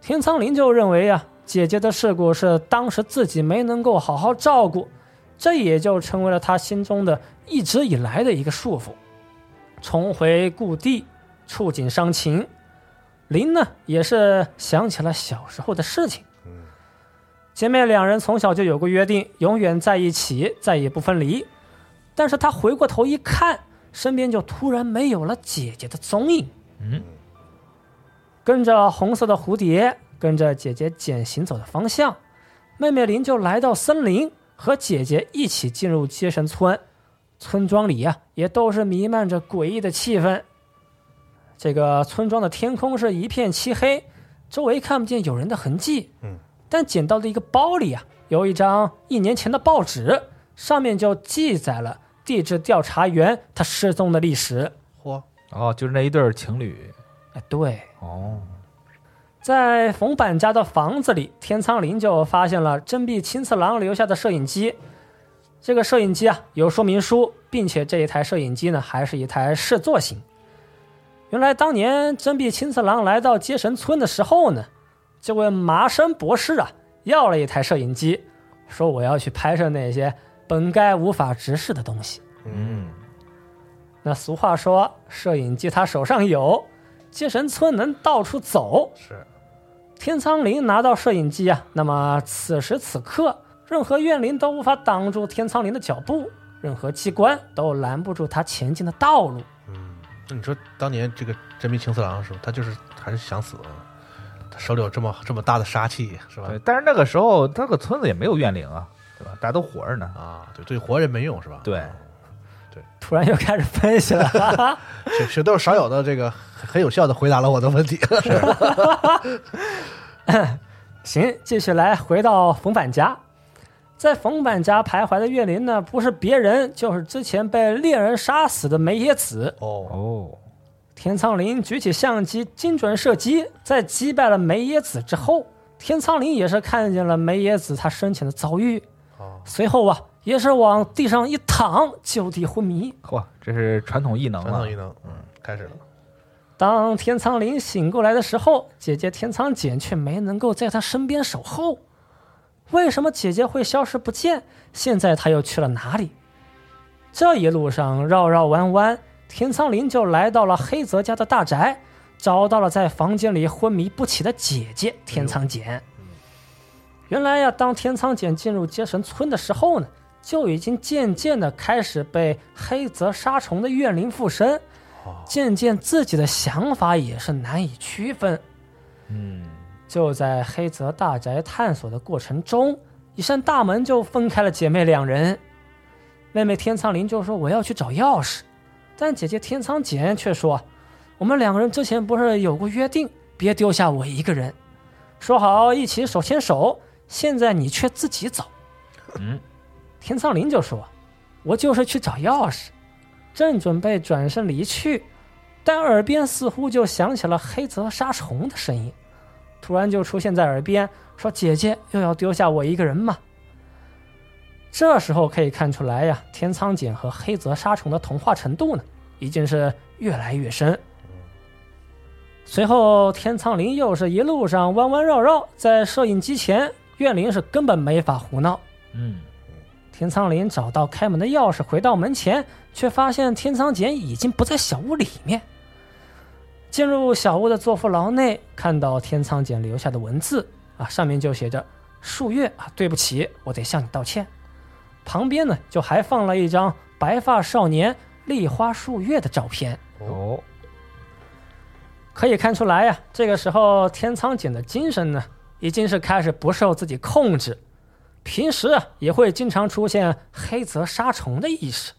天苍绫就认为呀、姐姐的事故是当时自己没能够好好照顾，这也就成为了他心中的一直以来的一个束缚。重回故地，触景伤情，林呢也是想起了小时候的事情。姐妹两人从小就有过约定，永远在一起，再也不分离。但是她回过头一看，身边就突然没有了姐姐的踪影。嗯，跟着红色的蝴蝶，跟着姐姐简行走的方向，妹妹林就来到森林，和姐姐一起进入接神村。村庄里呀、也都是弥漫着诡异的气氛。这个村庄的天空是一片漆黑，周围看不见有人的痕迹。嗯，但捡到的一个包里啊，有一张一年前的报纸，上面就记载了地质调查员他失踪的历史。嚯，哦，就是那一对儿情侣。哎，对，哦，在冯板家的房子里，天仓林就发现了真壁青次郎留下的摄影机。这个摄影机啊有说明书，并且这一台摄影机呢还是一台试作型。原来当年真壁青次郎来到接神村的时候呢，这位麻生博士啊要了一台摄影机，说我要去拍摄那些本该无法直视的东西。嗯，那俗话说，摄影机他手上有，接神村能到处走。是天苍林拿到摄影机啊，那么此时此刻，任何怨灵都无法挡住天苍林的脚步，任何机关都拦不住他前进的道路。嗯那你说当年这个真名青次郎是吧？他就是还是想死，他手里有这么这么大的杀气是吧对。？但是那个时候，那个村子也没有怨灵啊，对吧？大家都活着呢。啊，对，对活人没用是吧？对，对突然又开始分析了，这这都是少有的这个很很有效的回答了我的问题。行，继续来，回到冯板家，在冯板家徘徊的岳林呢，不是别人，就是之前被猎人杀死的梅野子。哦，哦，天苍林举起相机，精准射击，在击败了梅野子之后，天苍林也是看见了梅野子他生前的遭遇，哦，随后啊，也是往地上一躺，就地昏迷。嚯，这是传统异能了传统异。能，嗯，开始了。当天苍林醒过来的时候，姐姐天苍简却没能够在他身边守候。为什么姐姐会消失不见？现在他又去了哪里？这一路上绕绕弯弯，天苍林就来到了黑泽家的大宅，找到了在房间里昏迷不起的姐姐天苍简。原来呀，当天仓简进入接神村的时候呢，就已经渐渐的开始被黑泽杀虫的怨灵附身。渐渐自己的想法也是难以区分。嗯，就在黑泽大宅探索的过程中，一扇大门就分开了姐妹两人。妹妹天仓林就说：“我要去找钥匙。”但姐姐天仓简却说：“我们两个人之前不是有过约定，别丢下我一个人，说好一起手牵手，现在你却自己走。”嗯，天苍林就说：“我就是去找钥匙。”正准备转身离去，但耳边似乎就响起了黑泽杀虫的声音，突然就出现在耳边，说：“姐姐又要丢下我一个人吗？”这时候可以看出来呀，天苍简和黑泽杀虫的同化程度呢，已经是越来越深。随后，天苍林又是一路上弯弯绕绕，在摄影机前，怨灵是根本没法胡闹。嗯，天仓林找到开门的钥匙，回到门前，却发现天仓简已经不在小屋里面。进入小屋的坐腹牢内，看到天仓简留下的文字啊，上面就写着“数月啊，对不起，我得向你道歉。”旁边呢，就还放了一张白发少年立花树月的照片。哦，可以看出来呀、这个时候天仓简的精神呢，已经是开始不受自己控制，平时啊也会经常出现黑泽杀虫的意识。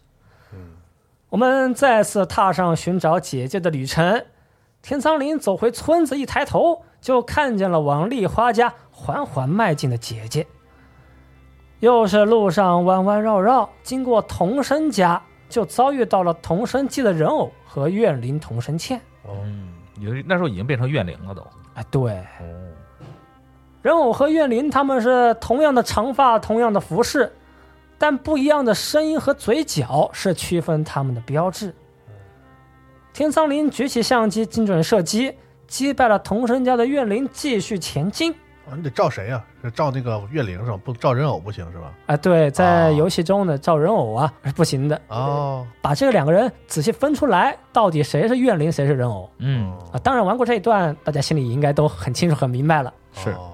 我们再次踏上寻找姐姐的旅程。田仓林走回村子，一抬头就看见了往丽花家缓缓迈进的姐姐。又是路上弯弯绕绕，经过童生家，就遭遇到了童生记的人偶和怨灵童生倩。哦，嗯，有那时候已经变成怨灵了都。哎，对，哦，人偶和怨灵他们是同样的长发，同样的服饰，但不一样的声音和嘴角是区分他们的标志。天苍林举起相机，精准射击，击败了童生家的怨灵，继续前进。啊你得照谁呀？是照那个怨灵是吧？不照人偶不行是吧？啊，对，在哦游戏中呢，照人偶啊是不行的。哦，把这个两个人仔细分出来，到底谁是怨灵，谁是人偶嗯，啊？当然，玩过这一段，大家心里应该都很清楚、很明白了。是哦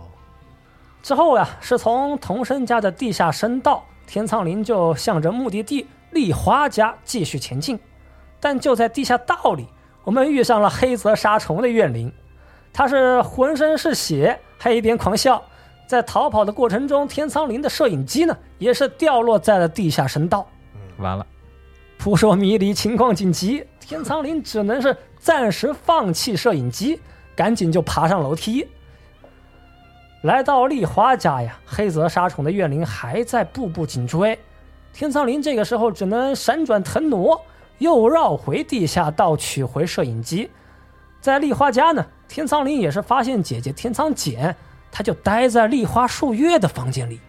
之后呀、是从童生家的地下深道，天苍林就向着目的地丽花家继续前进。但就在地下道里，我们遇上了黑泽杀虫的怨灵，他是浑身是血，还一边狂笑。在逃跑的过程中，天苍林的摄影机呢，也是掉落在了地下深道。完了，扑朔迷离，情况紧急，天苍林只能是暂时放弃摄影机，赶紧就爬上楼梯。来到丽花家呀，黑泽杀虫的怨灵还在步步紧追，天苍林这个时候只能闪转腾挪，又绕回地下道取回摄影机。在丽花家呢，天苍林也是发现姐姐天苍简，她就待在丽花数月的房间里。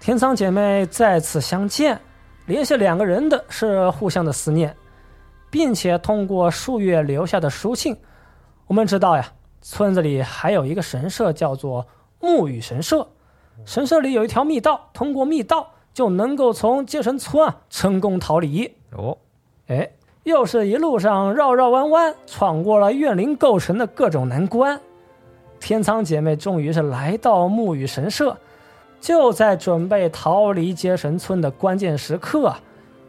天苍姐妹再次相见，联系两个人的是互相的思念，并且通过数月留下的书信，我们知道呀，村子里还有一个神社叫做木雨神社，神社里有一条密道，通过密道就能够从接神村啊成功逃离。哦，哎，又是一路上绕绕弯弯，闯过了怨灵构成的各种难关。天仓姐妹终于是来到木雨神社，就在准备逃离接神村的关键时刻啊，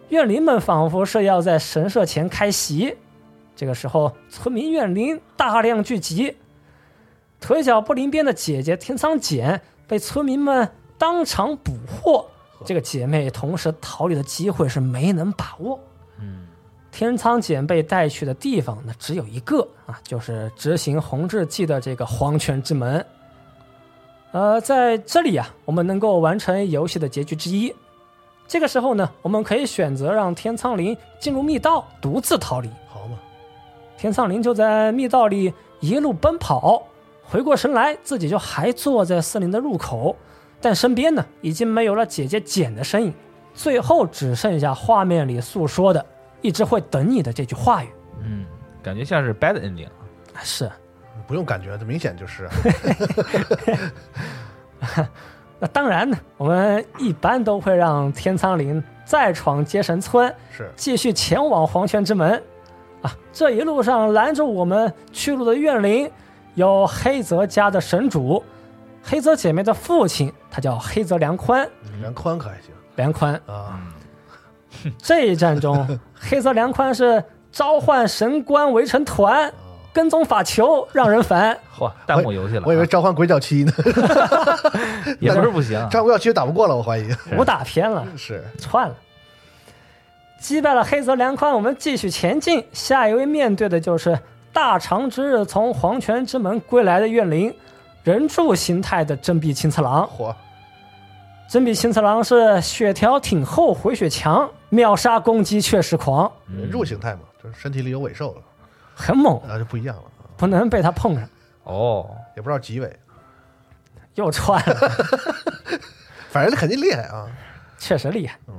怨灵们仿佛是要在神社前开席。这个时候，村民怨灵大量聚集，腿脚不灵便的姐姐天苍简被村民们当场捕获。这个姐妹同时逃离的机会是没能把握。嗯，天苍简被带去的地方呢，只有一个啊，就是执行弘治记的这个黄泉之门。呃，在这里啊，我们能够完成游戏的结局之一。这个时候呢，我们可以选择让天苍灵进入密道，独自逃离。好嘛，天苍灵就在密道里一路奔跑，回过神来，自己就还坐在森林的入口，但身边呢已经没有了姐姐简的身影，最后只剩下画面里诉说的“一直会等你”的这句话语。嗯，感觉像是 bad ending。啊是，不用感觉，这明显就是啊。那当然呢，我们一般都会让天苍灵再闯接神村，是继续前往黄泉之门。啊，这一路上拦着我们去路的怨灵有黑泽家的神主，黑泽姐妹的父亲，他叫黑泽良宽。良宽可还行良宽啊，这一战中，黑泽良宽是召唤神官围成团，跟踪法球，让人烦。嚯，弹幕游戏了啊，我以为召唤鬼脚七呢，也不是不行。召唤鬼脚七打不过了，我怀疑武打偏了，是串了。击败了黑泽良宽，我们继续前进。下一位面对的就是大长之日从黄泉之门归来的怨灵，人柱形态的真壁青次郎。火真壁青次郎是血条挺厚，回血强，秒杀攻击确实狂，人柱形态嘛，就是身体里有尾兽了，很猛，那就不一样了，不能被他碰上。哦，也不知道几尾，又串了，反正肯定厉害啊。确实厉害。嗯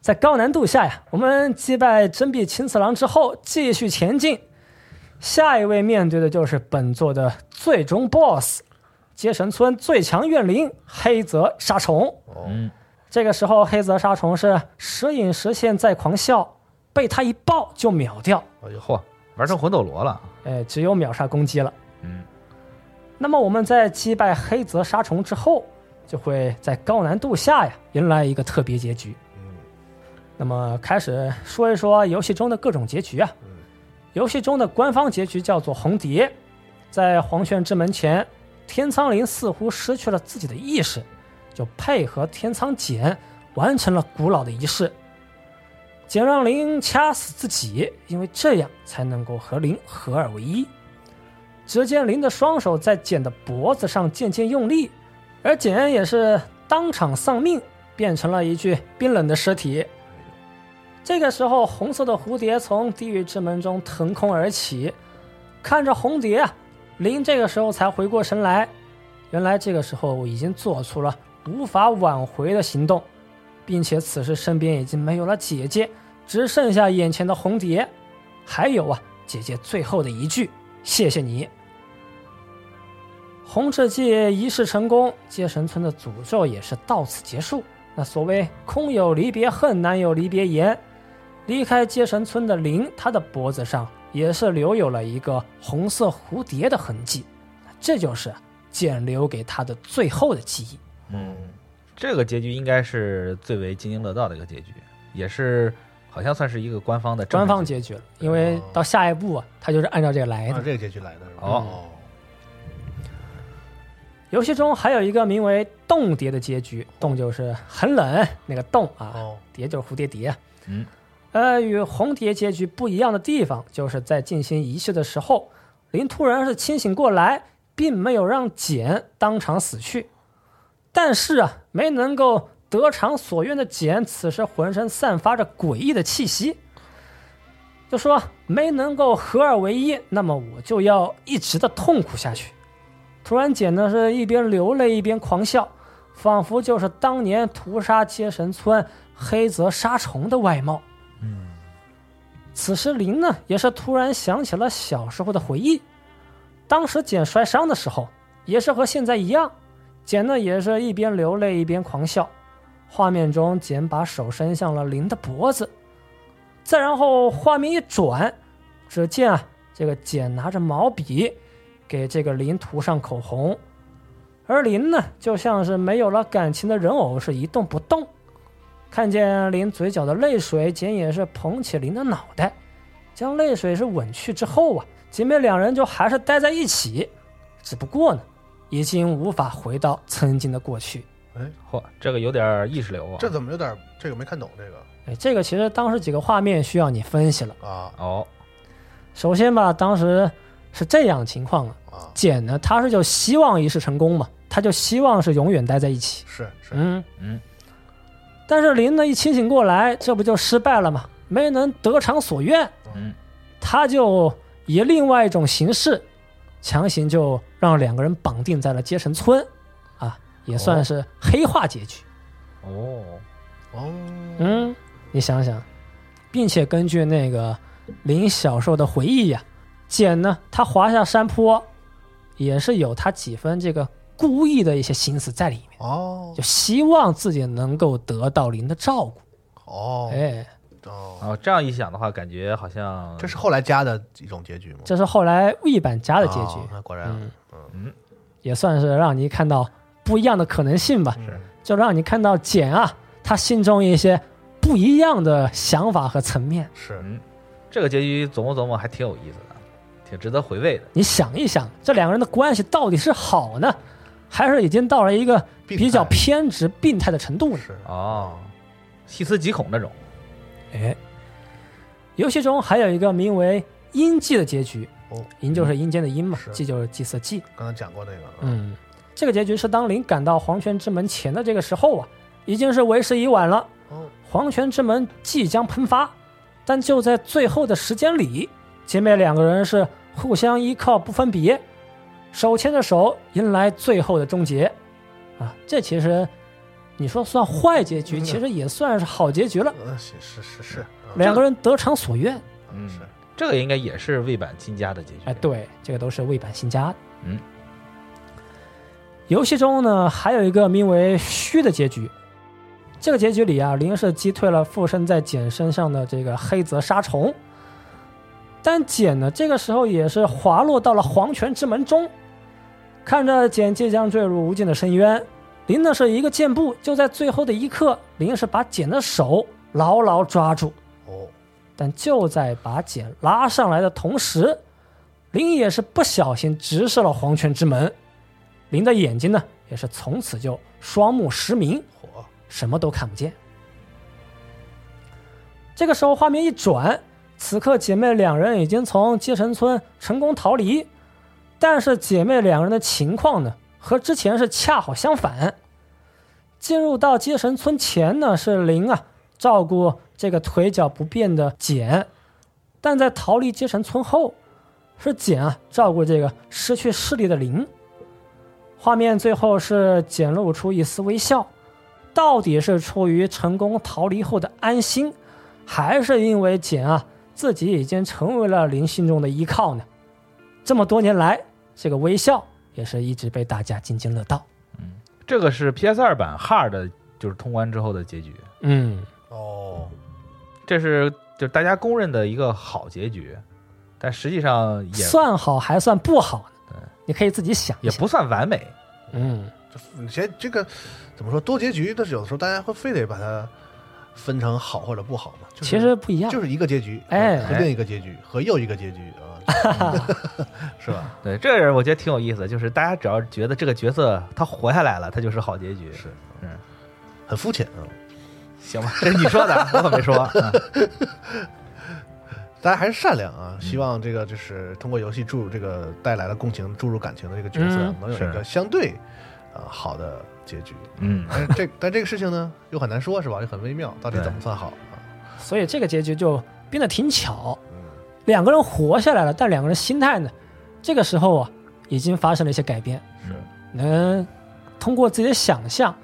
在高难度下呀，我们击败真壁青次郎之后，继续前进。下一位面对的就是本作的最终 BOSS，接神村最强怨灵黑泽沙虫。这个时候，黑泽沙虫是时隐时现在狂笑，被他一爆就秒掉，哎呦，嚯，玩成魂斗罗了。哎，只有秒杀攻击了。嗯，那么我们在击败黑泽沙虫之后，就会在高难度下呀迎来一个特别结局。嗯那么开始说一说游戏中的各种结局啊。游戏中的官方结局叫做红蝶，在黄泉之门前，天苍灵似乎失去了自己的意识，就配合天苍简完成了古老的仪式。简让灵掐死自己，因为这样才能够和灵合二为一。只见灵的双手在简的脖子上渐渐用力，而简也是当场丧命，变成了一具冰冷的尸体。这个时候，红色的蝴蝶从地狱之门中腾空而起，看着红蝶啊，灵这个时候才回过神来，原来这个时候我已经做出了无法挽回的行动，并且此时身边已经没有了姐姐，只剩下眼前的红蝶，还有啊，姐姐最后的一句“谢谢你”。红赤祭仪式成功，接神村的诅咒也是到此结束。那所谓“空有离别恨，难有离别言”，离开接神村的灵，他的脖子上也是留有了一个红色蝴蝶的痕迹，这就是简留给他的最后的记忆。嗯，这个结局应该是最为津津乐道的一个结局，也是好像算是一个官方的官方结局了，因为到下一步啊，他就是按照这个来的。按这个结局来的是吧？哦游戏中还有一个名为“冻蝶”的结局，冻就是很冷那个冻啊，哦，蝶就是蝴蝶蝶。嗯，呃，与红蝶结局不一样的地方，就是在进行仪式的时候，林突然是清醒过来，并没有让简当场死去，但是啊，没能够得偿所愿的简，此时浑身散发着诡异的气息，就说没能够合二为一，那么我就要一直的痛苦下去。突然，简呢是一边流泪一边狂笑，仿佛就是当年屠杀接神村黑泽杀虫的外貌。此时林呢，也是突然想起了小时候的回忆。当时简摔伤的时候，也是和现在一样，简呢也是一边流泪一边狂笑。画面中，简把手伸向了林的脖子，再然后画面一转，只见啊，这个简拿着毛笔给这个林涂上口红，而林呢，就像是没有了感情的人偶，是一动不动。看见林嘴角的泪水，简也是捧起林的脑袋，将泪水是吻去之后啊，姐妹两人就还是待在一起，只不过呢，已经无法回到曾经的过去。哎嚯，这个有点意识流啊。这怎么有点这个没看懂这个哎，这个其实当时几个画面需要你分析了。啊哦，首先吧，当时是这样情况啊，啊简呢，他是就希望一世成功嘛，他就希望是永远待在一起。是是嗯嗯，但是林呢一清醒过来，这不就失败了吗？没能得偿所愿，嗯，他就以另外一种形式，强行就让两个人绑定在了接神村，啊，也算是黑化结局。哦，哦嗯，你想想，并且根据那个林小时候的回忆呀、简呢，他滑下山坡，也是有他几分这个故意的一些心思在里面，哦。就希望自己能够得到林的照顾。哦。哎，哦，哦，这样一想的话，感觉好像这是后来加的一种结局吗？这是后来 V 版加的结局。哦，那果然嗯。嗯。也算是让你看到不一样的可能性吧，是。就让你看到简啊，他心中一些不一样的想法和层面。是。嗯，这个结局琢磨琢磨还挺有意思的，挺值得回味的。你想一想，这两个人的关系到底是好呢，还是已经到了一个比较偏执、病态的程度了？是哦，细思极恐那种。哎，游戏中还有一个名为“阴祭”的结局，哦，阴就是阴间的阴嘛，是祭就是祭祀祭。刚才讲过那个，嗯，这个结局是当林赶到黄泉之门前的这个时候啊，已经是为时已晚了。哦黄泉之门即将喷发，但就在最后的时间里，姐妹两个人是互相依靠不分别，手牵着手迎来最后的终结。啊，这其实你说算坏结局，嗯其实也算是好结局了，呃是是是两个人得偿所愿。嗯是，这个应该也是魏版新家的结局。哎，对，这个都是魏版新家的。嗯，游戏中呢还有一个名为“虚”的结局。这个结局里啊，林是击退了附身在简身上的这个黑泽沙虫，但简呢这个时候也是滑落到了黄泉之门中，看着简即将坠入无尽的深渊，林呢是一个箭步，就在最后的一刻，林是把简的手牢牢抓住。哦但就在把简拉上来的同时，林也是不小心直视了黄泉之门，林的眼睛呢也是从此就双目失明，火什么都看不见。这个时候画面一转，此刻姐妹两人已经从接神村成功逃离，但是姐妹两人的情况呢和之前是恰好相反。进入到接神村前呢，是林啊照顾这个腿脚不便的简，但在逃离接神村后，是简啊照顾这个失去视力的林。画面最后是简露出一丝微笑，到底是出于成功逃离后的安心，还是因为简啊自己已经成为了林心中的依靠呢？这么多年来，这个微笑也是一直被大家津津乐道。嗯这个是 PS 二版 Hard 就是通关之后的结局，嗯，哦这是就是大家公认的一个好结局，但实际上也算好还算不好呢对？你可以自己想一想。也不算完美。嗯，这你先这个怎么说多结局？但是有的时候大家会非得把它分成好或者不好嘛，就是其实不一样。就是一个结局，哎和另一个结局和又一个结局啊？对，这个人我觉得挺有意思，就是大家只要觉得这个角色他活下来了，他就是好结局。是，嗯，很肤浅啊。行吧，这是你说的，我可没说。嗯大家还是善良啊，嗯希望这个就是通过游戏注入这个带来了共情、注入感情的这个角色，嗯能有一个相对啊、好的结局。嗯，但是这但这个事情呢，又很难说，是吧？又很微妙，到底怎么算好啊？所以这个结局就变得挺巧，嗯，两个人活下来了，但两个人心态呢，这个时候啊，已经发生了一些改变。是能通过自己的想象，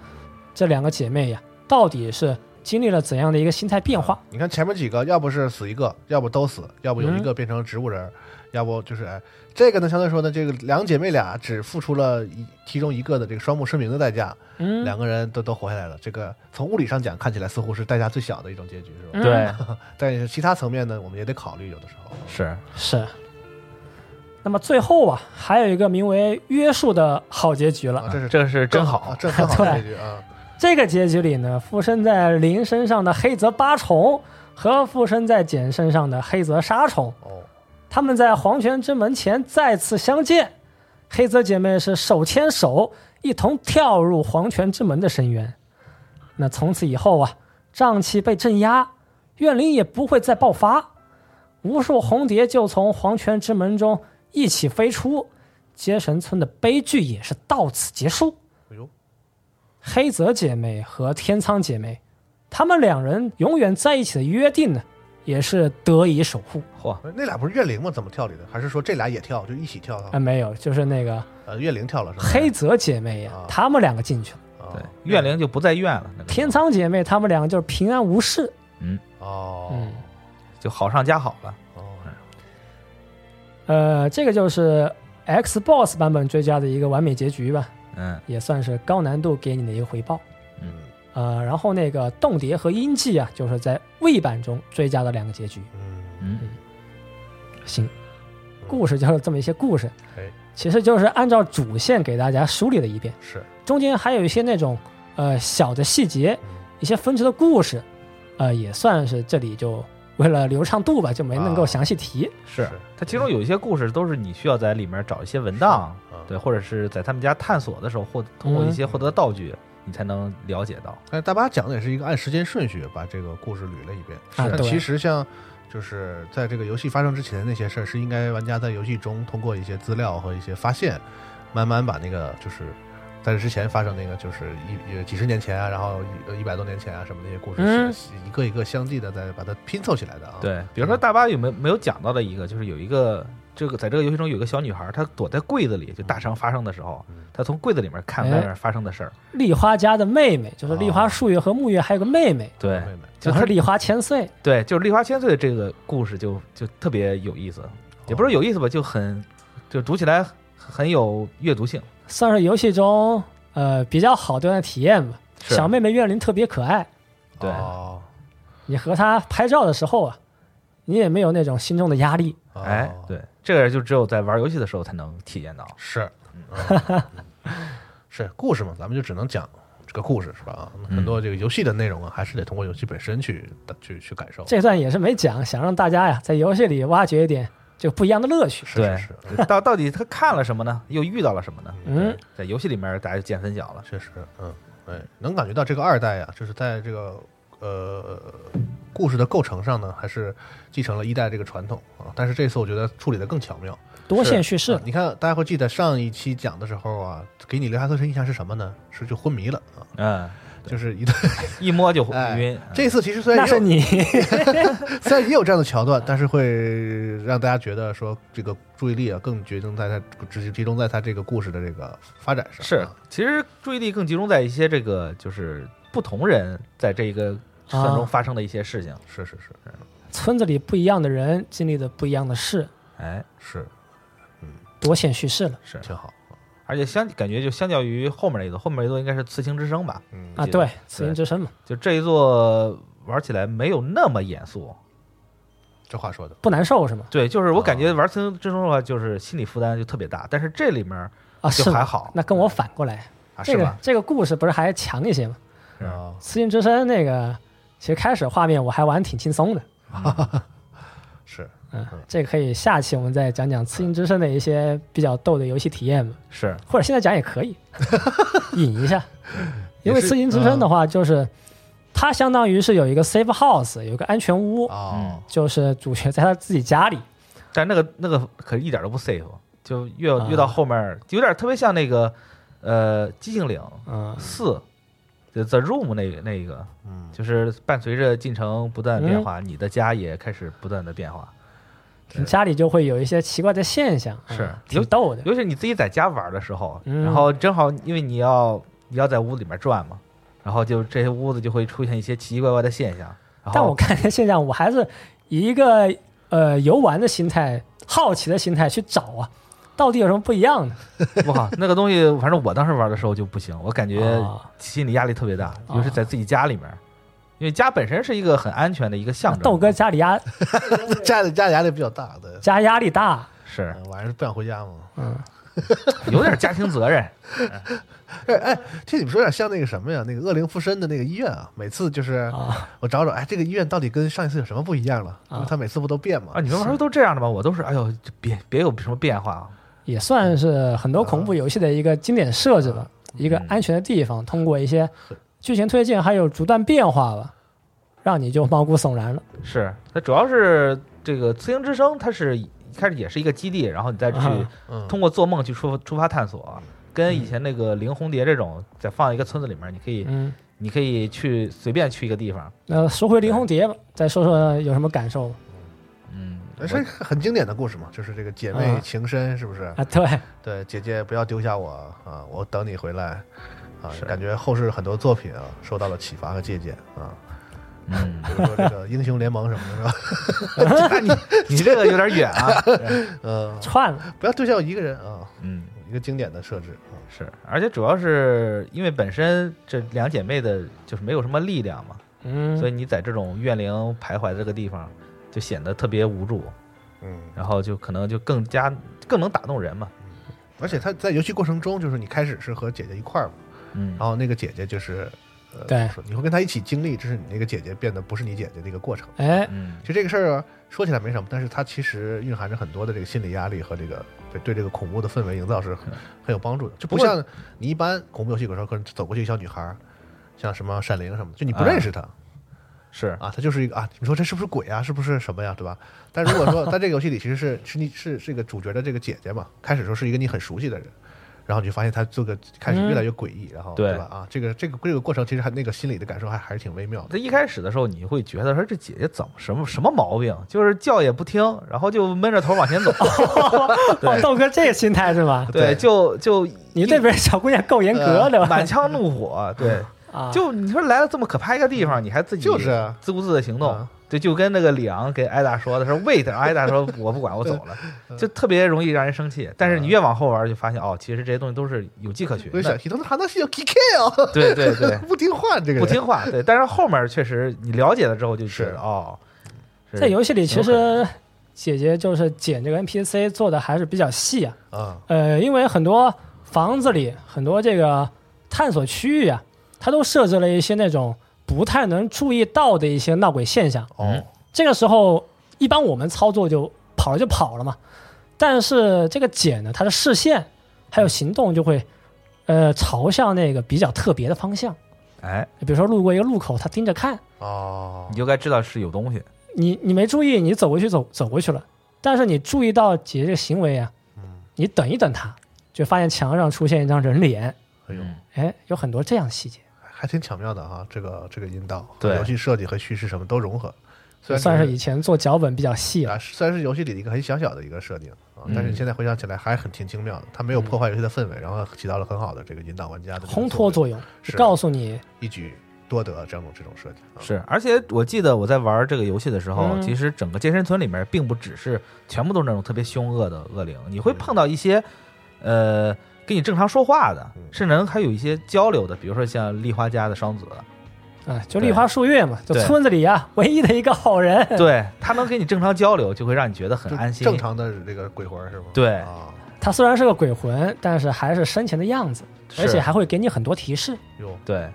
这两个姐妹呀，到底是经历了怎样的一个心态变化？你看前面几个，要不是死一个，要不都死，要不有一嗯个变成植物人，要不就是哎，这个呢，相对来说呢，这个两姐妹俩只付出了一其中一个的这个双目失明的代价，嗯，两个人都都活下来了。这个从物理上讲，看起来似乎是代价最小的一种结局，是吧？嗯对，但是其他层面呢，我们也得考虑，有的时候。是是。那么最后啊，还有一个名为约束的好结局了。啊，这是这是真啊好，这很好结局啊。这个结局里呢，附身在林身上的黑泽八重和附身在简身上的黑泽沙虫，哦，他们在黄泉之门前再次相见。黑泽姐妹是手牵手一同跳入黄泉之门的深渊。那从此以后啊，瘴气被镇压，怨灵也不会再爆发。无数红蝶就从黄泉之门中一起飞出，接神村的悲剧也是到此结束。哎呦，黑泽姐妹和天仓姐妹，她们两人永远在一起的约定呢，也是得以守护。嚯，那俩不是怨灵吗？怎么跳里的？还是说这俩也跳，就一起跳啊，？没有，就是那个呃，怨灵跳了是吧？黑泽姐妹呀啊，她们两个进去了。哦对，怨灵就不在怨了，那个天仓姐妹她们两个就是平安无事。嗯哦嗯，就好上加好了，哦，呃，这个就是 Xbox 版本追加的一个完美结局吧，嗯也算是高难度给你的一个回报。嗯呃，然后那个冻蝶和音记啊，就是在 V 版中追加的两个结局。嗯，嗯，行，故事就是这么一些故事，哎，其实就是按照主线给大家梳理了一遍，是，中间还有一些那种呃小的细节，嗯一些分支的故事，呃，也算是这里就为了流畅度吧，就没能够啊详细提。是是它其中有一些故事都是你需要在里面找一些文档，嗯对，或者是在他们家探索的时候获通过一些嗯获得道具，你才能了解到。但是大巴讲的也是一个按时间顺序把这个故事捋了一遍。啊对但其实像就是在这个游戏发生之前的那些事儿，是应该玩家在游戏中通过一些资料和一些发现，慢慢把那个就是在这之前发生那个就是一呃几十年前啊，然后一一百多年前啊什么那些故事，嗯是一个一个相继的在把它拼凑起来的啊。对，比如说大巴有没有没有讲到的一个，就是有一个这个在这个游戏中有个小女孩，她躲在柜子里，就大伤发生的时候嗯，她从柜子里面看外面发生的事儿。丽花家的妹妹就是丽花哦树月和木月，还有个妹妹，对就是丽花千岁。对，就是丽花千岁的这个故事就就特别有意思，也不是有意思吧，就很就读起来很有阅读性。算是游戏中呃比较好的体验吧。小妹妹怨灵特别可爱，对哦你和她拍照的时候啊，你也没有那种心中的压力。哦哎，对，这个就只有在玩游戏的时候才能体验到。是，嗯是故事嘛，咱们就只能讲这个故事是吧？啊，很多这个游戏的内容啊，还是得通过游戏本身去去去感受。这段也是没讲，想让大家呀在游戏里挖掘一点就不一样的乐趣。是对是是，到到底他看了什么呢？又遇到了什么呢？嗯，在游戏里面大家就见分晓了。确实，嗯，哎，能感觉到这个二代呀、就是在这个呃故事的构成上呢，还是继承了一代这个传统啊。但是这次我觉得处理的更巧妙。多线叙事啊，你看，大家会记得上一期讲的时候啊，给你留下最深印象是什么呢？是就昏迷了啊，嗯，就是一顿。一摸就哎晕。这次其实虽然是你 虽然也有这样的桥段，但是会让大家觉得说这个注意力啊更集中在他只集中在他这个故事的这个发展上。是啊，其实注意力更集中在一些这个就是不同人在这一个村中啊发生的一些事情。是是是村子里不一样的人经历的不一样的事，哎，是，嗯多线叙事了是，挺好。而且相感觉就相较于后面那一座，后面那一座应该是刺青之声吧？嗯啊。对，刺青之声嘛，就这一座玩起来没有那么严肃。这话说的，不难受是吗？对，就是我感觉玩刺青之声的话，就是心理负担就特别大，但是这里面啊，就还吗好那跟我反过来，啊，这个是吧？这个故事不是还强一些吗？是啊，慈音之声那个，其实开始画面我还玩挺轻松的。是嗯，这个可以下期我们再讲讲《刺心之声》的一些比较逗的游戏体验嘛，是，或者现在讲也可以，引一下。因为《刺心之声》的话，就是它相当于是有一个 safe house，有一个安全屋，哦，就是主角在他自己家里。但那个那个可一点都不 safe，就越啊越到后面有点特别像那个呃寂静岭嗯，四，就 The Room 那个那个，嗯，就是伴随着进程不断变化，你的家也开始不断的变化。对家里就会有一些奇怪的现象，是嗯挺逗的。尤其你自己在家玩的时候，嗯然后正好因为你要你要在屋里面转嘛，然后就这些屋子就会出现一些奇奇怪怪的现象。但我看这现象，我还是以一个呃游玩的心态、好奇的心态去找啊，到底有什么不一样的？哇，那个东西，反正我当时玩的时候就不行，我感觉啊心理压力特别大，啊尤其是在自己家里面，因为家本身是一个很安全的一个象征。豆哥家里压 家里家里压力比较大的，家压力大，是嗯晚上不想回家嘛。嗯，有点家庭责任，哎哎，听你们说有点像那个什么呀？那个恶灵附身的那个医院啊，每次就是啊我找找，哎，这个医院到底跟上一次有什么不一样了？因为他每次不都变吗啊，？你们玩儿都这样的吗？我都是，哎呦，就别别有什么变化啊。也算是很多恐怖游戏的一个经典设置吧，一个安全的地方，通过一些剧情推进还有逐段变化吧，让你就毛骨悚然了。是，它主要是这个雌鹰之声，它是一开始也是一个基地，然后你再去通过做梦去出出发探索，跟以前那个灵红蝶这种，再放一个村子里面，你可以嗯，你可以去随便去一个地方，那说回灵红蝶吧，再说说有什么感受嗯，那是一个很经典的故事嘛，就是这个姐妹啊。情深，是不是？啊？对，对，姐姐不要丢下我啊，我等你回来啊。感觉后世很多作品啊受到了启发和借鉴啊，嗯，比如说这个英雄联盟什么的，是吧？那 你你这个有点远啊，嗯，串了，不要丢下我一个人啊，嗯。一个经典的设置啊。是，而且主要是因为本身这两姐妹的就是没有什么力量嘛，嗯，所以你在这种怨灵徘徊的这个地方，就显得特别无助，嗯，然后就可能就更加更能打动人嘛。而且他在游戏过程中，就是你开始是和姐姐一块儿嘛，嗯然，后那个姐姐就是，呃，对说你会跟她一起经历，这是你那个姐姐变得不是你姐姐的一个过程。哎，嗯，其实这个事儿啊，说起来没什么，但是它其实蕴含着很多的这个心理压力和这个对对这个恐怖的氛围营造是很很有帮助的。就不像你一般恐怖游戏有时候可能走过去一个小女孩儿，像什么闪灵什么的，就你不认识她是啊，她就是一个啊，你说这是不是鬼啊？是不是什么呀？对吧？但如果说 在这个游戏里，其实是是你是这个主角的这个姐姐嘛，开始时候是一个你很熟悉的人。然后你就发现他这个开始越来越诡异，然后对吧？啊，这个这个这个过程其实还那个心理的感受还还是挺微妙的。这一开始的时候，你会觉得说这姐姐怎么什么什么毛病，就是叫也不听，然后就闷着头往前走。哦，豆哥这个心态是吗？对，就就你那边小姑娘够严格的吧？满腔怒火，对，啊，就你说来了这么可怕一个地方，你还自己就是啊自顾自的行动啊，对，就跟那个里昂给艾达说的是 wait，艾达说我不管，我走了，就特别容易让人生气。但是你越往后玩，就发现哦，其实这些东西都是有迹可循的。对对对，不听话，这个人不听话，对。但是后面确实你了解了之后，就觉是哦，在游戏里其实姐姐就是剪这个 NPC 做的还是比较细啊。啊，呃，因为很多房子里很多这个探索区域啊，它都设置了一些那种不太能注意到的一些闹鬼现象。哦，这个时候，一般我们操作就跑了就跑了嘛。但是这个简呢，它的视线还有行动就会，呃，朝向那个比较特别的方向。哎，比如说路过一个路口，它盯着看，哦。你，就该知道是有东西。你你没注意，你走过去走走过去了，但是你注意到姐姐这个行为啊，嗯，你等一等她，就发现墙上出现一张人脸，哎呦，嗯哎，有很多这样的细节，还挺巧妙的哈，这个这个引导，对游戏设计和叙事什么都融合，虽然算是以前做脚本比较细了。啊，虽然是游戏里的一个很小小的一个设定啊，嗯但是你现在回想起来还很挺精妙的，它没有破坏游戏的氛围，然后起到了很好的这个引导玩家的这个烘托作用，是就告诉你，一举多得这种这种设计啊，是，而且我记得我在玩这个游戏的时候，嗯。其实整个健身村里面并不只是全部都是那种特别凶恶的恶灵，你会碰到一些，呃，跟你正常说话的嗯，甚至能还有一些交流的，比如说像丽花家的双子，啊，就丽花树月嘛，就村子里啊唯一的一个好人。对他能跟你正常交流，就会让你觉得很安心。正常的这个鬼魂是吗？对。啊，他虽然是个鬼魂，但是还是生前的样子，而且还会给你很多提示，哟，对，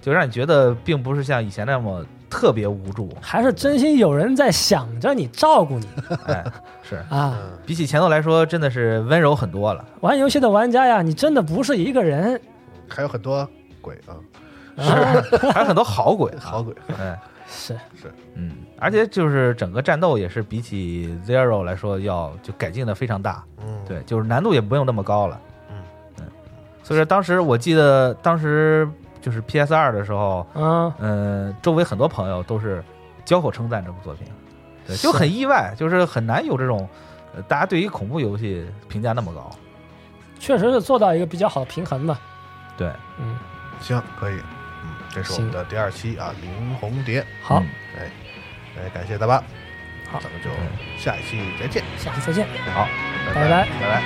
就让你觉得并不是像以前那么特别无助。还是真心有人在想着你、照顾你。哎，是。啊。嗯，比起前头来说，真的是温柔很多了。玩游戏的玩家呀，你真的不是一个人，还有很多鬼啊，是，还有很多好鬼，好鬼，哎，是。嗯，而且就是整个战斗也是比起 Zero 来说要就改进的非常大，嗯，对，就是难度也不用那么高了，嗯。嗯，所以说当时我记得当时就是 PS 二的时候，嗯，嗯，周围很多朋友都是交口称赞这部作品，对，就很意外，就是很难有这种，呃大家对于恐怖游戏评价那么高。确实是做到一个比较好的平衡吧。对，嗯，行，可以，嗯，这是我们的第二期啊，林红蝶，好，嗯哎，哎，感谢大巴，好咱们就下一期再见，下期再见。好。拜拜拜拜拜。